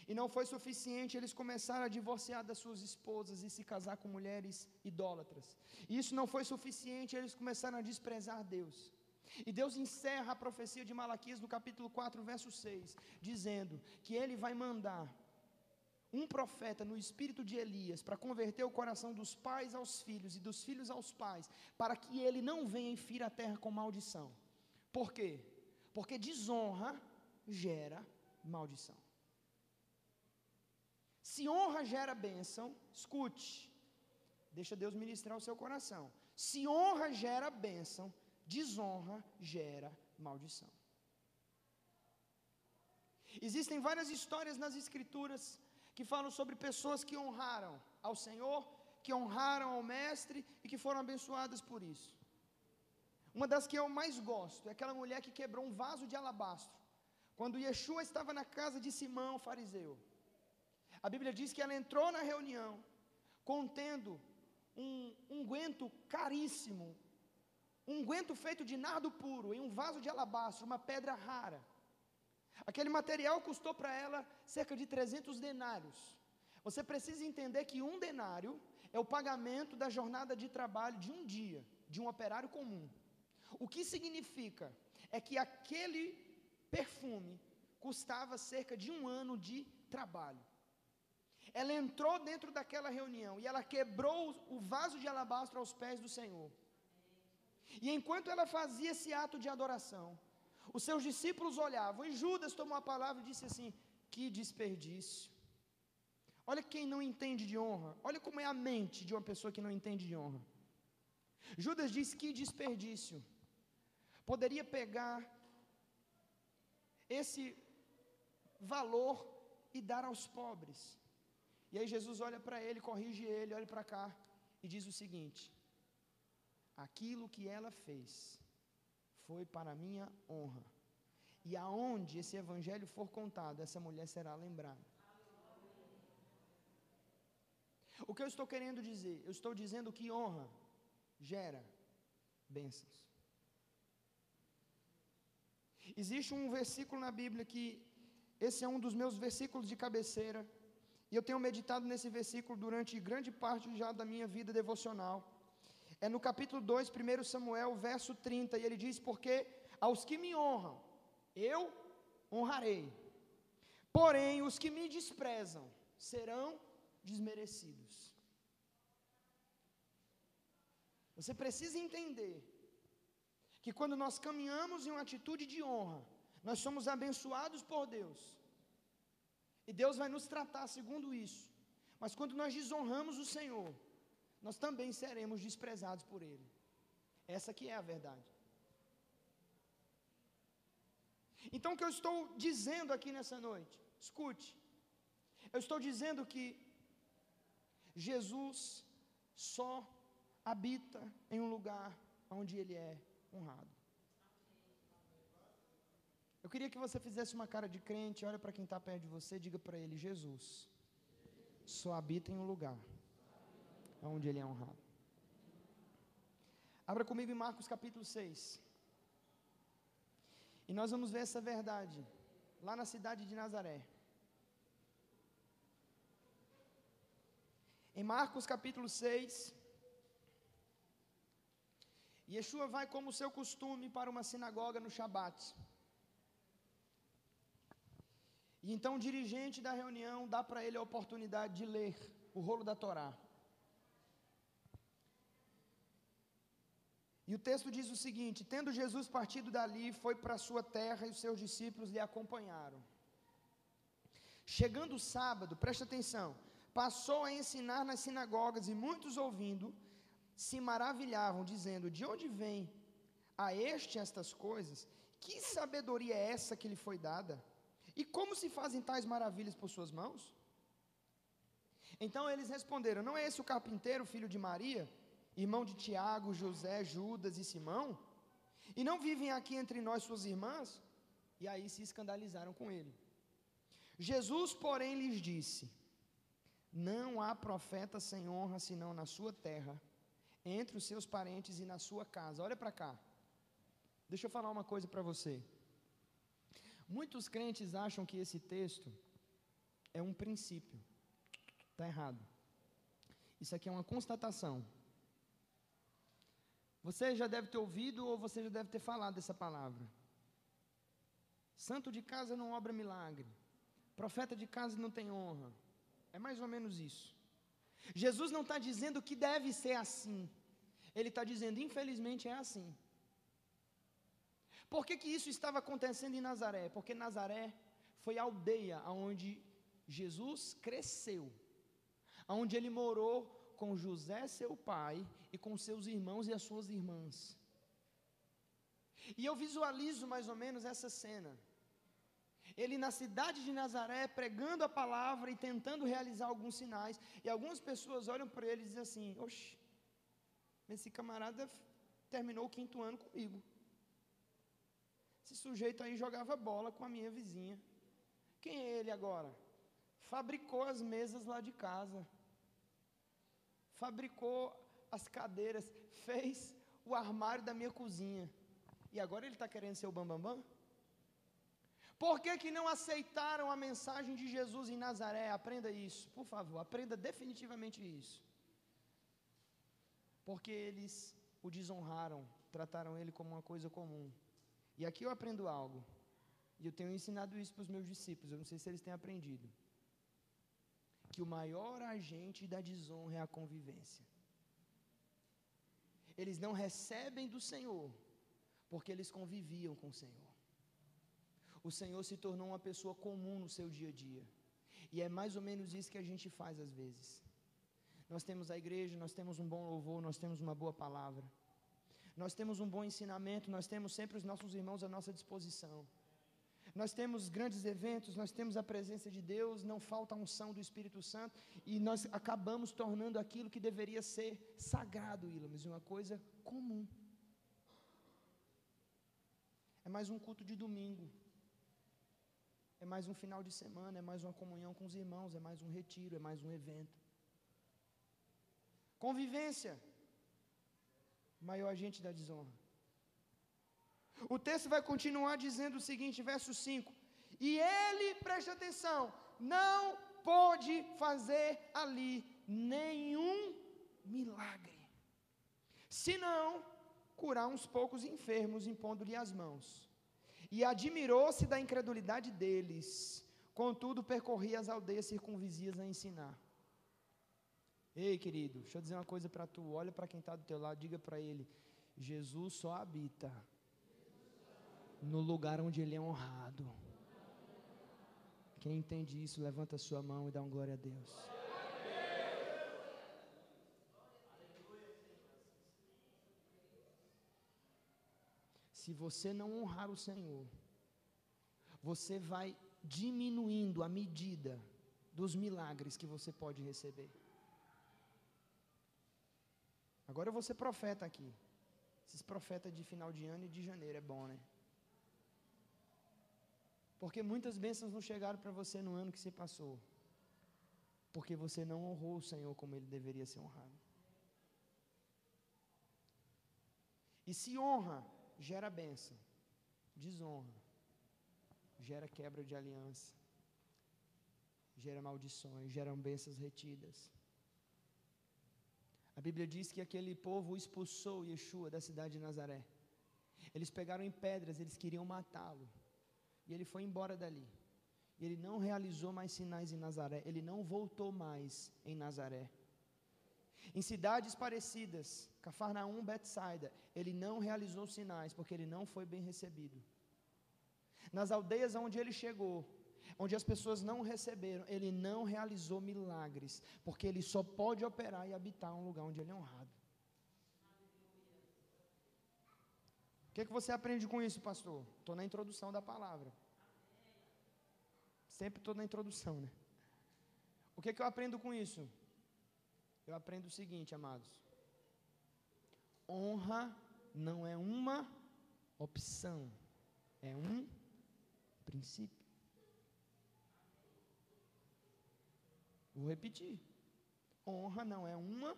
E não foi suficiente, eles começaram a divorciar das suas esposas e se casar com mulheres idólatras. E isso não foi suficiente, eles começaram a desprezar Deus. E Deus encerra a profecia de Malaquias no capítulo 4, verso 6, dizendo que ele vai mandar um profeta no espírito de Elias para converter o coração dos pais aos filhos e dos filhos aos pais, para que ele não venha fira a terra com maldição. Por quê? Porque desonra gera maldição. Se honra gera bênção, escute, deixa Deus ministrar o seu coração. Se honra gera bênção, desonra gera maldição. Existem várias histórias nas Escrituras que falam sobre pessoas que honraram ao Senhor, que honraram ao Mestre e que foram abençoadas por isso. Uma das que eu mais gosto é aquela mulher que quebrou um vaso de alabastro, quando Yeshua estava na casa de Simão, fariseu. A Bíblia diz que ela entrou na reunião contendo um unguento caríssimo, um unguento feito de nardo puro, em um vaso de alabastro, uma pedra rara. Aquele material custou para ela cerca de 300 denários. Você precisa entender que um denário é o pagamento da jornada de trabalho de um dia, de um operário comum. O que significa é que aquele perfume custava cerca de um ano de trabalho. Ela entrou dentro daquela reunião e ela quebrou o vaso de alabastro aos pés do Senhor. E enquanto ela fazia esse ato de adoração, os seus discípulos olhavam e Judas tomou a palavra e disse assim: Que desperdício. Olha quem não entende de honra. Olha como é a mente de uma pessoa que não entende de honra. Judas diz: Que desperdício. Poderia pegar esse valor e dar aos pobres. E aí Jesus olha para ele, corrige ele, olha para cá e diz o seguinte: aquilo que ela fez foi para minha honra. E aonde esse evangelho for contado, essa mulher será lembrada. O que eu estou querendo dizer? Eu estou dizendo que honra gera bênçãos. Existe um versículo na Bíblia que esse é um dos meus versículos de cabeceira, e eu tenho meditado nesse versículo durante grande parte já da minha vida devocional. É no capítulo 2, 1 Samuel, verso 30, e ele diz: Porque aos que me honram, eu honrarei, porém os que me desprezam serão desmerecidos. Você precisa entender que quando nós caminhamos em uma atitude de honra, nós somos abençoados por Deus. E Deus vai nos tratar segundo isso. Mas quando nós desonramos o Senhor, nós também seremos desprezados por Ele. Essa que é a verdade. Então o que eu estou dizendo aqui nessa noite, escute. Eu estou dizendo que Jesus só habita em um lugar onde ele é honrado. Eu queria que você fizesse uma cara de crente, olha para quem está perto de você, diga para ele: Jesus só habita em um lugar onde ele é honrado. Abra comigo em Marcos capítulo 6. E nós vamos ver essa verdade lá na cidade de Nazaré. Em Marcos capítulo 6, Yeshua vai como seu costume para uma sinagoga no Shabat. E então o dirigente da reunião dá para ele a oportunidade de ler o rolo da Torá. E o texto diz o seguinte: Tendo Jesus partido dali, foi para sua terra e os seus discípulos lhe acompanharam. Chegando o sábado, presta atenção, passou a ensinar nas sinagogas e muitos ouvindo se maravilhavam, dizendo: De onde vem a este estas coisas? Que sabedoria é essa que lhe foi dada? E como se fazem tais maravilhas por suas mãos? Então eles responderam: Não é esse o carpinteiro, filho de Maria, irmão de Tiago, José, Judas e Simão? E não vivem aqui entre nós suas irmãs? E aí se escandalizaram com ele. Jesus, porém, lhes disse: Não há profeta sem honra senão na sua terra entre os seus parentes e na sua casa. Olha para cá. Deixa eu falar uma coisa para você. Muitos crentes acham que esse texto é um princípio. Está errado. Isso aqui é uma constatação. Você já deve ter ouvido ou você já deve ter falado dessa palavra. Santo de casa não obra milagre. Profeta de casa não tem honra. É mais ou menos isso. Jesus não está dizendo que deve ser assim. Ele está dizendo, infelizmente é assim. Por que, que isso estava acontecendo em Nazaré? Porque Nazaré foi a aldeia onde Jesus cresceu, onde ele morou com José, seu pai, e com seus irmãos e as suas irmãs. E eu visualizo mais ou menos essa cena. Ele na cidade de Nazaré, pregando a palavra e tentando realizar alguns sinais, e algumas pessoas olham para ele e dizem assim: Oxe, esse camarada terminou o quinto ano comigo. Esse sujeito aí jogava bola com a minha vizinha. Quem é ele agora? Fabricou as mesas lá de casa. Fabricou as cadeiras. Fez o armário da minha cozinha. E agora ele está querendo ser o bambambam? Bam, bam? Por que, que não aceitaram a mensagem de Jesus em Nazaré? Aprenda isso, por favor, aprenda definitivamente isso. Porque eles o desonraram, trataram ele como uma coisa comum. E aqui eu aprendo algo. E eu tenho ensinado isso para os meus discípulos, eu não sei se eles têm aprendido. Que o maior agente da desonra é a convivência. Eles não recebem do Senhor, porque eles conviviam com o Senhor o Senhor se tornou uma pessoa comum no seu dia a dia. E é mais ou menos isso que a gente faz às vezes. Nós temos a igreja, nós temos um bom louvor, nós temos uma boa palavra. Nós temos um bom ensinamento, nós temos sempre os nossos irmãos à nossa disposição. Nós temos grandes eventos, nós temos a presença de Deus, não falta a unção do Espírito Santo, e nós acabamos tornando aquilo que deveria ser sagrado, Ilamas, uma coisa comum. É mais um culto de domingo, é mais um final de semana, é mais uma comunhão com os irmãos, é mais um retiro, é mais um evento. Convivência, maior agente da desonra. O texto vai continuar dizendo o seguinte, verso 5: E ele, preste atenção, não pôde fazer ali nenhum milagre, senão curar uns poucos enfermos, impondo-lhe as mãos. E admirou-se da incredulidade deles, contudo percorria as aldeias circunvizinhas a ensinar. Ei, querido, deixa eu dizer uma coisa para tu. Olha para quem está do teu lado, diga para ele: Jesus só habita no lugar onde ele é honrado. Quem entende isso, levanta a sua mão e dá um glória a Deus. Se você não honrar o Senhor, você vai diminuindo a medida dos milagres que você pode receber. Agora eu vou ser profeta aqui. Esses profetas de final de ano e de janeiro é bom, né? Porque muitas bênçãos não chegaram para você no ano que se passou. Porque você não honrou o Senhor como ele deveria ser honrado. E se honra, gera bênção. Desonra, gera quebra de aliança. Gera maldições, geram bênçãos retidas. A Bíblia diz que aquele povo expulsou Yeshua da cidade de Nazaré. Eles pegaram em pedras, eles queriam matá-lo. E ele foi embora dali. E ele não realizou mais sinais em Nazaré. Ele não voltou mais em Nazaré. Em cidades parecidas, Cafarnaum, Betsaida, ele não realizou sinais porque ele não foi bem recebido. Nas aldeias onde ele chegou, onde as pessoas não receberam, ele não realizou milagres, porque ele só pode operar e habitar um lugar onde ele é honrado. O que, que você aprende com isso, pastor? Estou na introdução da palavra. Sempre estou na introdução, né? O que, que eu aprendo com isso? Eu aprendo o seguinte, amados: honra não é uma opção, é um princípio. Vou repetir. Honra não é uma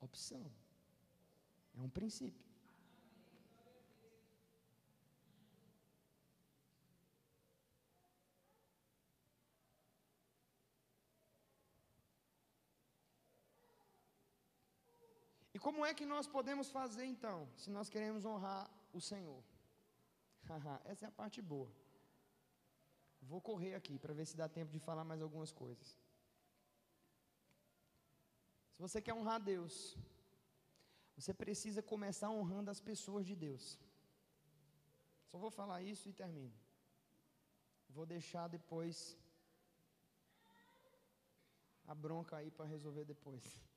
opção, é um princípio. Como é que nós podemos fazer então, se nós queremos honrar o Senhor? Essa é a parte boa. Vou correr aqui para ver se dá tempo de falar mais algumas coisas. Se você quer honrar Deus, você precisa começar honrando as pessoas de Deus. Só vou falar isso e termino. Vou deixar depois a bronca aí para resolver depois.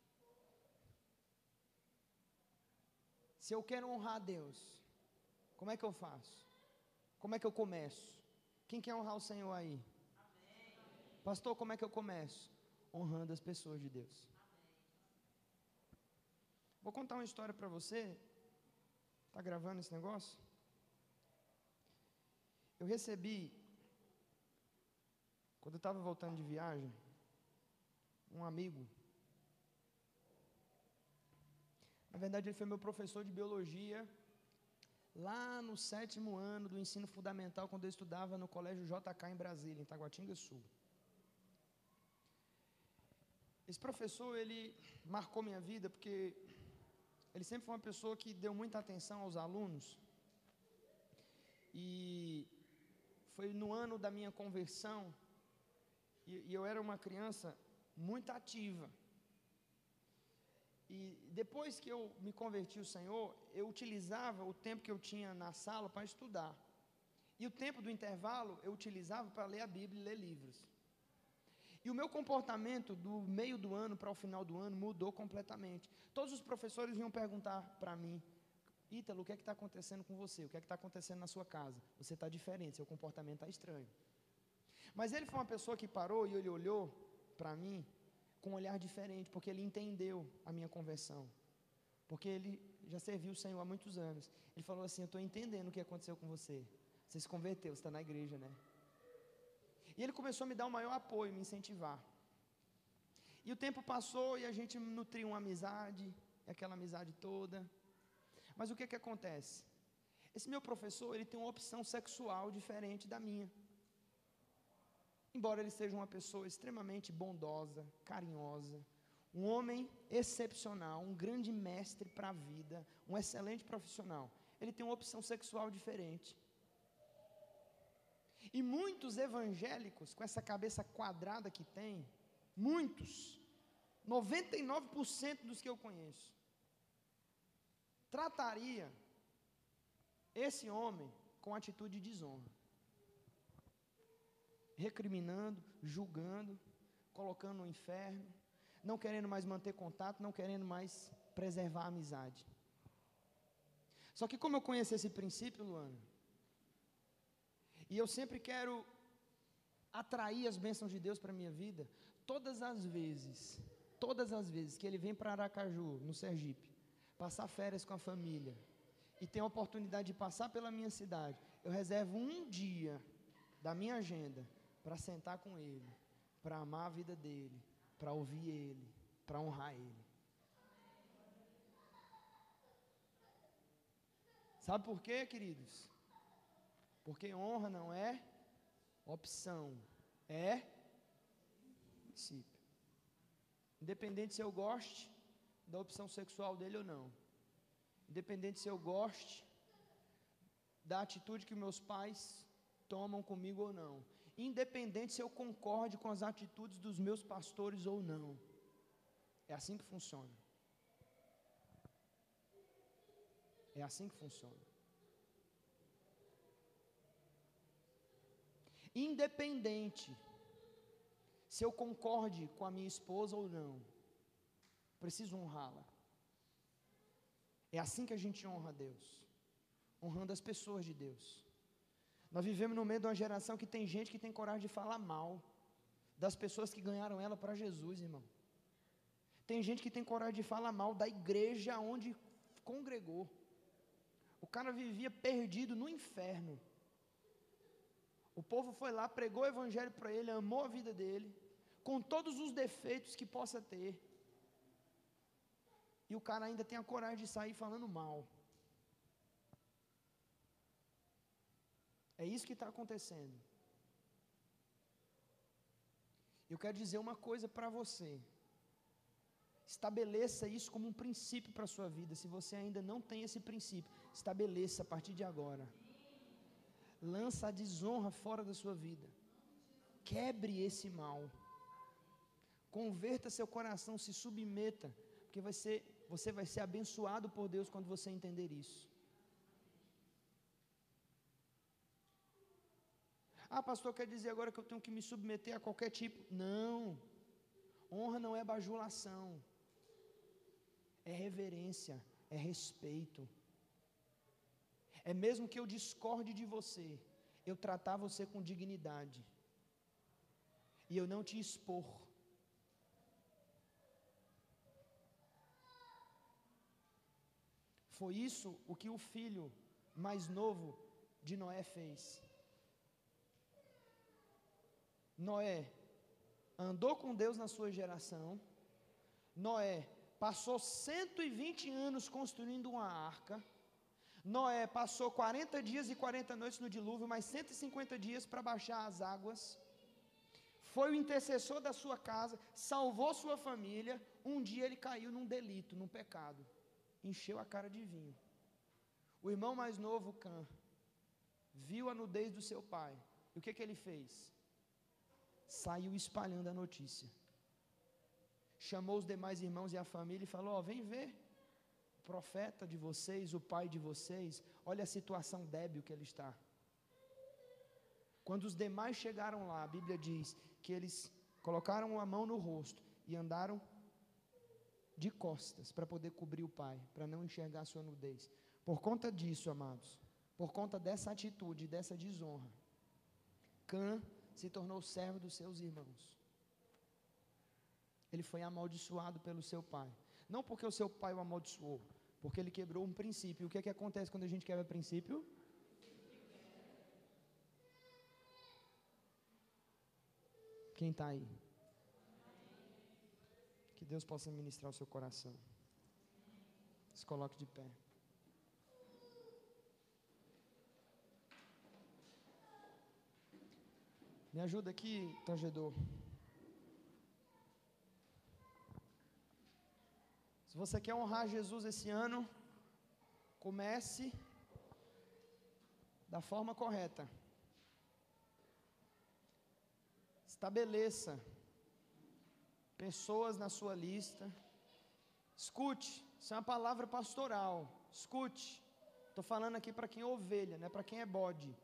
Se eu quero honrar Deus, como é que eu faço? Como é que eu começo? Quem quer honrar o Senhor aí? Amém. Pastor, como é que eu começo? Honrando as pessoas de Deus. Vou contar uma história para você. Está gravando esse negócio? Eu recebi, quando eu estava voltando de viagem, um amigo. Na verdade, ele foi meu professor de biologia lá no sétimo ano do ensino fundamental, quando eu estudava no Colégio JK em Brasília, em Taguatinga Sul. Esse professor, ele marcou minha vida porque ele sempre foi uma pessoa que deu muita atenção aos alunos. E foi no ano da minha conversão, e, e eu era uma criança muito ativa. E depois que eu me converti ao Senhor, eu utilizava o tempo que eu tinha na sala para estudar. E o tempo do intervalo eu utilizava para ler a Bíblia e ler livros. E o meu comportamento do meio do ano para o final do ano mudou completamente. Todos os professores vinham perguntar para mim: Ítalo, o que é que está acontecendo com você? O que é que está acontecendo na sua casa? Você está diferente, seu comportamento está estranho. Mas ele foi uma pessoa que parou e ele olhou para mim com um olhar diferente, porque ele entendeu a minha conversão. Porque ele já serviu o Senhor há muitos anos. Ele falou assim: Eu estou entendendo o que aconteceu com você. Você se converteu, você está na igreja, né? E ele começou a me dar o maior apoio, me incentivar. E o tempo passou e a gente nutriu uma amizade, aquela amizade toda. Mas o que que acontece? Esse meu professor, ele tem uma opção sexual diferente da minha. Embora ele seja uma pessoa extremamente bondosa, carinhosa, um homem excepcional, um grande mestre para a vida, um excelente profissional, ele tem uma opção sexual diferente. E muitos evangélicos, com essa cabeça quadrada que tem, muitos, 99% dos que eu conheço, trataria esse homem com atitude de desonra, recriminando, julgando, colocando no inferno, não querendo mais manter contato, não querendo mais preservar a amizade. Só que como eu conheço esse princípio, Luana, e eu sempre quero atrair as bênçãos de Deus para a minha vida, todas as vezes, todas as vezes que ele vem para Aracaju, no Sergipe, passar férias com a família, e tem a oportunidade de passar pela minha cidade, eu reservo um dia da minha agenda para sentar com ele, para amar a vida dele, para ouvir ele, para honrar ele. Sabe por quê, queridos? Porque honra não é opção, é princípio. Independente se eu goste da opção sexual dele ou não. Independente se eu goste da atitude que meus pais tomam comigo ou não. Independente se eu concorde com as atitudes dos meus pastores ou não. É assim que funciona. É assim que funciona. Independente se eu concorde com a minha esposa ou não, preciso honrá-la. É assim que a gente honra a Deus, honrando as pessoas de Deus. Nós vivemos no meio de uma geração que tem gente que tem coragem de falar mal das pessoas que ganharam ela para Jesus, irmão. Tem gente que tem coragem de falar mal da igreja onde congregou. O cara vivia perdido no inferno. O povo foi lá, pregou o evangelho para ele, amou a vida dele, com todos os defeitos que possa ter. E o cara ainda tem a coragem de sair falando mal. É isso que está acontecendo. Eu quero dizer uma coisa para você. Estabeleça isso como um princípio para a sua vida. Se você ainda não tem esse princípio, estabeleça a partir de agora. Lança a desonra fora da sua vida. Quebre esse mal. Converta seu coração, se submeta, porque vai ser, você vai ser abençoado por Deus quando você entender isso. Ah, pastor, quer dizer agora que eu tenho que me submeter a qualquer tipo? Não. Honra não é bajulação. É reverência, é respeito. É mesmo que eu discorde de você, eu tratar você com dignidade. E eu não te expor. Foi isso o que o filho mais novo de Noé fez. Noé andou com Deus na sua geração. Noé passou 120 anos construindo uma arca. Noé passou 40 dias e 40 noites no dilúvio, mais 150 dias para baixar as águas. Foi o intercessor da sua casa, salvou sua família. Um dia ele caiu num delito, num pecado. Encheu a cara de vinho. O irmão mais novo, Cã, viu a nudez do seu pai. E o que, que ele fez? Saiu espalhando a notícia. Chamou os demais irmãos e a família e falou: oh, vem ver. O profeta de vocês, o pai de vocês, olha a situação débil que ele está. Quando os demais chegaram lá, a Bíblia diz que eles colocaram a mão no rosto e andaram de costas para poder cobrir o pai, para não enxergar sua nudez. Por conta disso, amados, por conta dessa atitude, dessa desonra, Cã se tornou servo dos seus irmãos. Ele foi amaldiçoado pelo seu pai. Não porque o seu pai o amaldiçoou, porque ele quebrou um princípio. O que é que acontece quando a gente quebra princípio? Quem está aí? Que Deus possa ministrar o seu coração. Se coloque de pé. Me ajuda aqui, tangedor. Se você quer honrar Jesus esse ano, comece da forma correta. Estabeleça pessoas na sua lista. Escute, isso é uma palavra pastoral. Escute. Estou falando aqui para quem é ovelha, não é para quem é bode.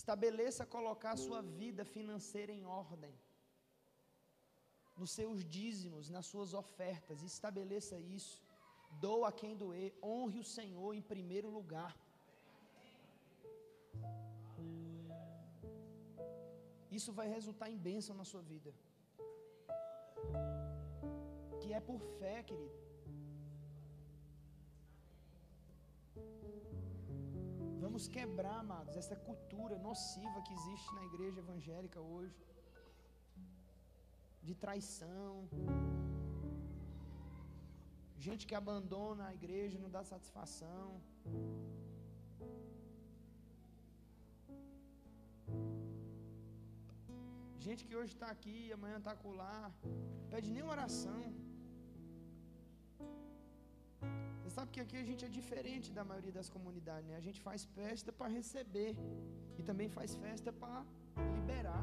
Estabeleça colocar a sua vida financeira em ordem. Nos seus dízimos, nas suas ofertas, estabeleça isso. Doa a quem doer, honre o Senhor em primeiro lugar. Isso vai resultar em bênção na sua vida. Que é por fé, querido. Vamos quebrar, amados, essa cultura nociva que existe na igreja evangélica hoje de traição. Gente que abandona a igreja, não dá satisfação. Gente que hoje está aqui, amanhã está lá, pede nem oração. Sabe que aqui a gente é diferente da maioria das comunidades, né? A gente faz festa para receber e também faz festa para liberar.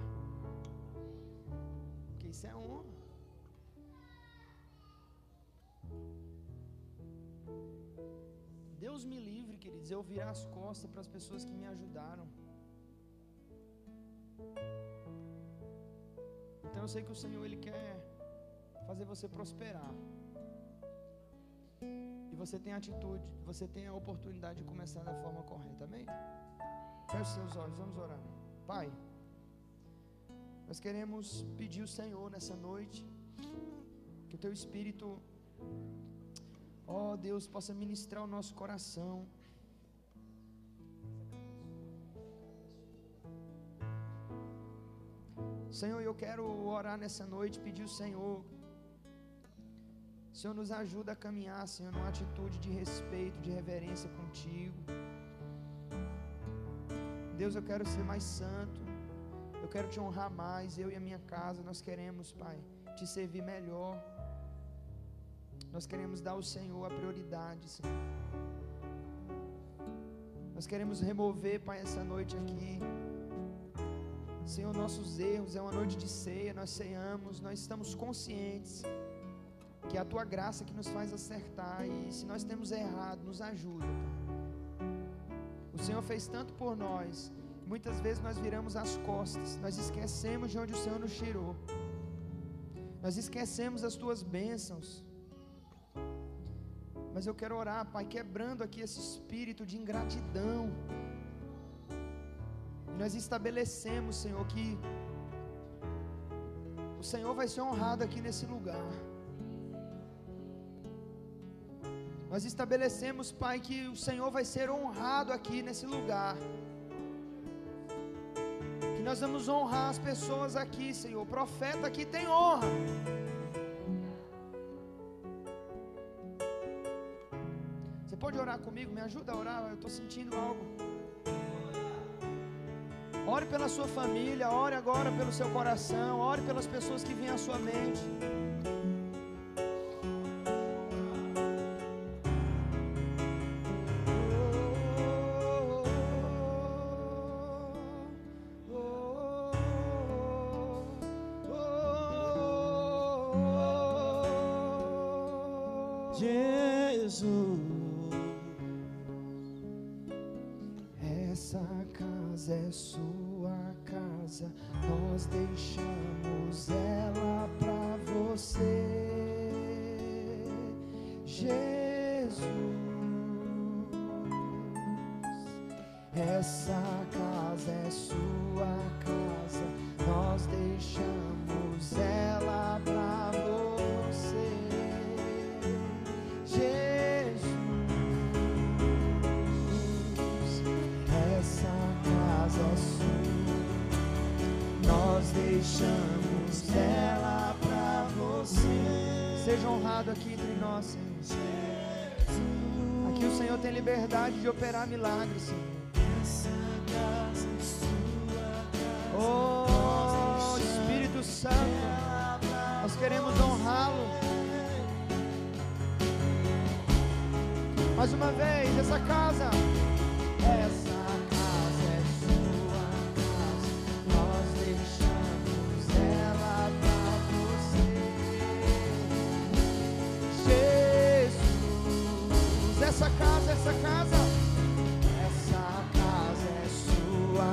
Porque isso é honra. Deus me livre, queridos, eu virar as costas para as pessoas que me ajudaram. Então eu sei que o Senhor ele quer fazer você prosperar. Você tem atitude, você tem a oportunidade de começar da forma correta. Amém? Feche seus olhos, vamos orar. Pai, nós queremos pedir o Senhor nessa noite que o teu espírito ó Deus, possa ministrar o nosso coração. Senhor, eu quero orar nessa noite, pedir o Senhor. Senhor, nos ajuda a caminhar, Senhor, numa atitude de respeito, de reverência contigo. Deus, eu quero ser mais santo. Eu quero te honrar mais, eu e a minha casa. Nós queremos, Pai, te servir melhor. Nós queremos dar ao Senhor a prioridade, Senhor. Nós queremos remover, Pai, essa noite aqui Senhor, nossos erros, é uma noite de ceia, nós ceiamos, nós estamos conscientes que é a tua graça que nos faz acertar e se nós temos errado, nos ajuda. O Senhor fez tanto por nós, muitas vezes nós viramos as costas, nós esquecemos de onde o Senhor nos tirou, nós esquecemos as tuas bênçãos. Mas eu quero orar, Pai, quebrando aqui esse espírito de ingratidão nós estabelecemos, Senhor, que o Senhor vai ser honrado aqui nesse lugar. Nós estabelecemos, Pai, que o Senhor vai ser honrado aqui nesse lugar. Que nós vamos honrar as pessoas aqui, Senhor. O profeta aqui tem honra. Você pode orar comigo? Me ajuda a orar. Eu estou sentindo algo. Ore pela sua família, ore agora pelo seu coração, ore pelas pessoas que vêm à sua mente.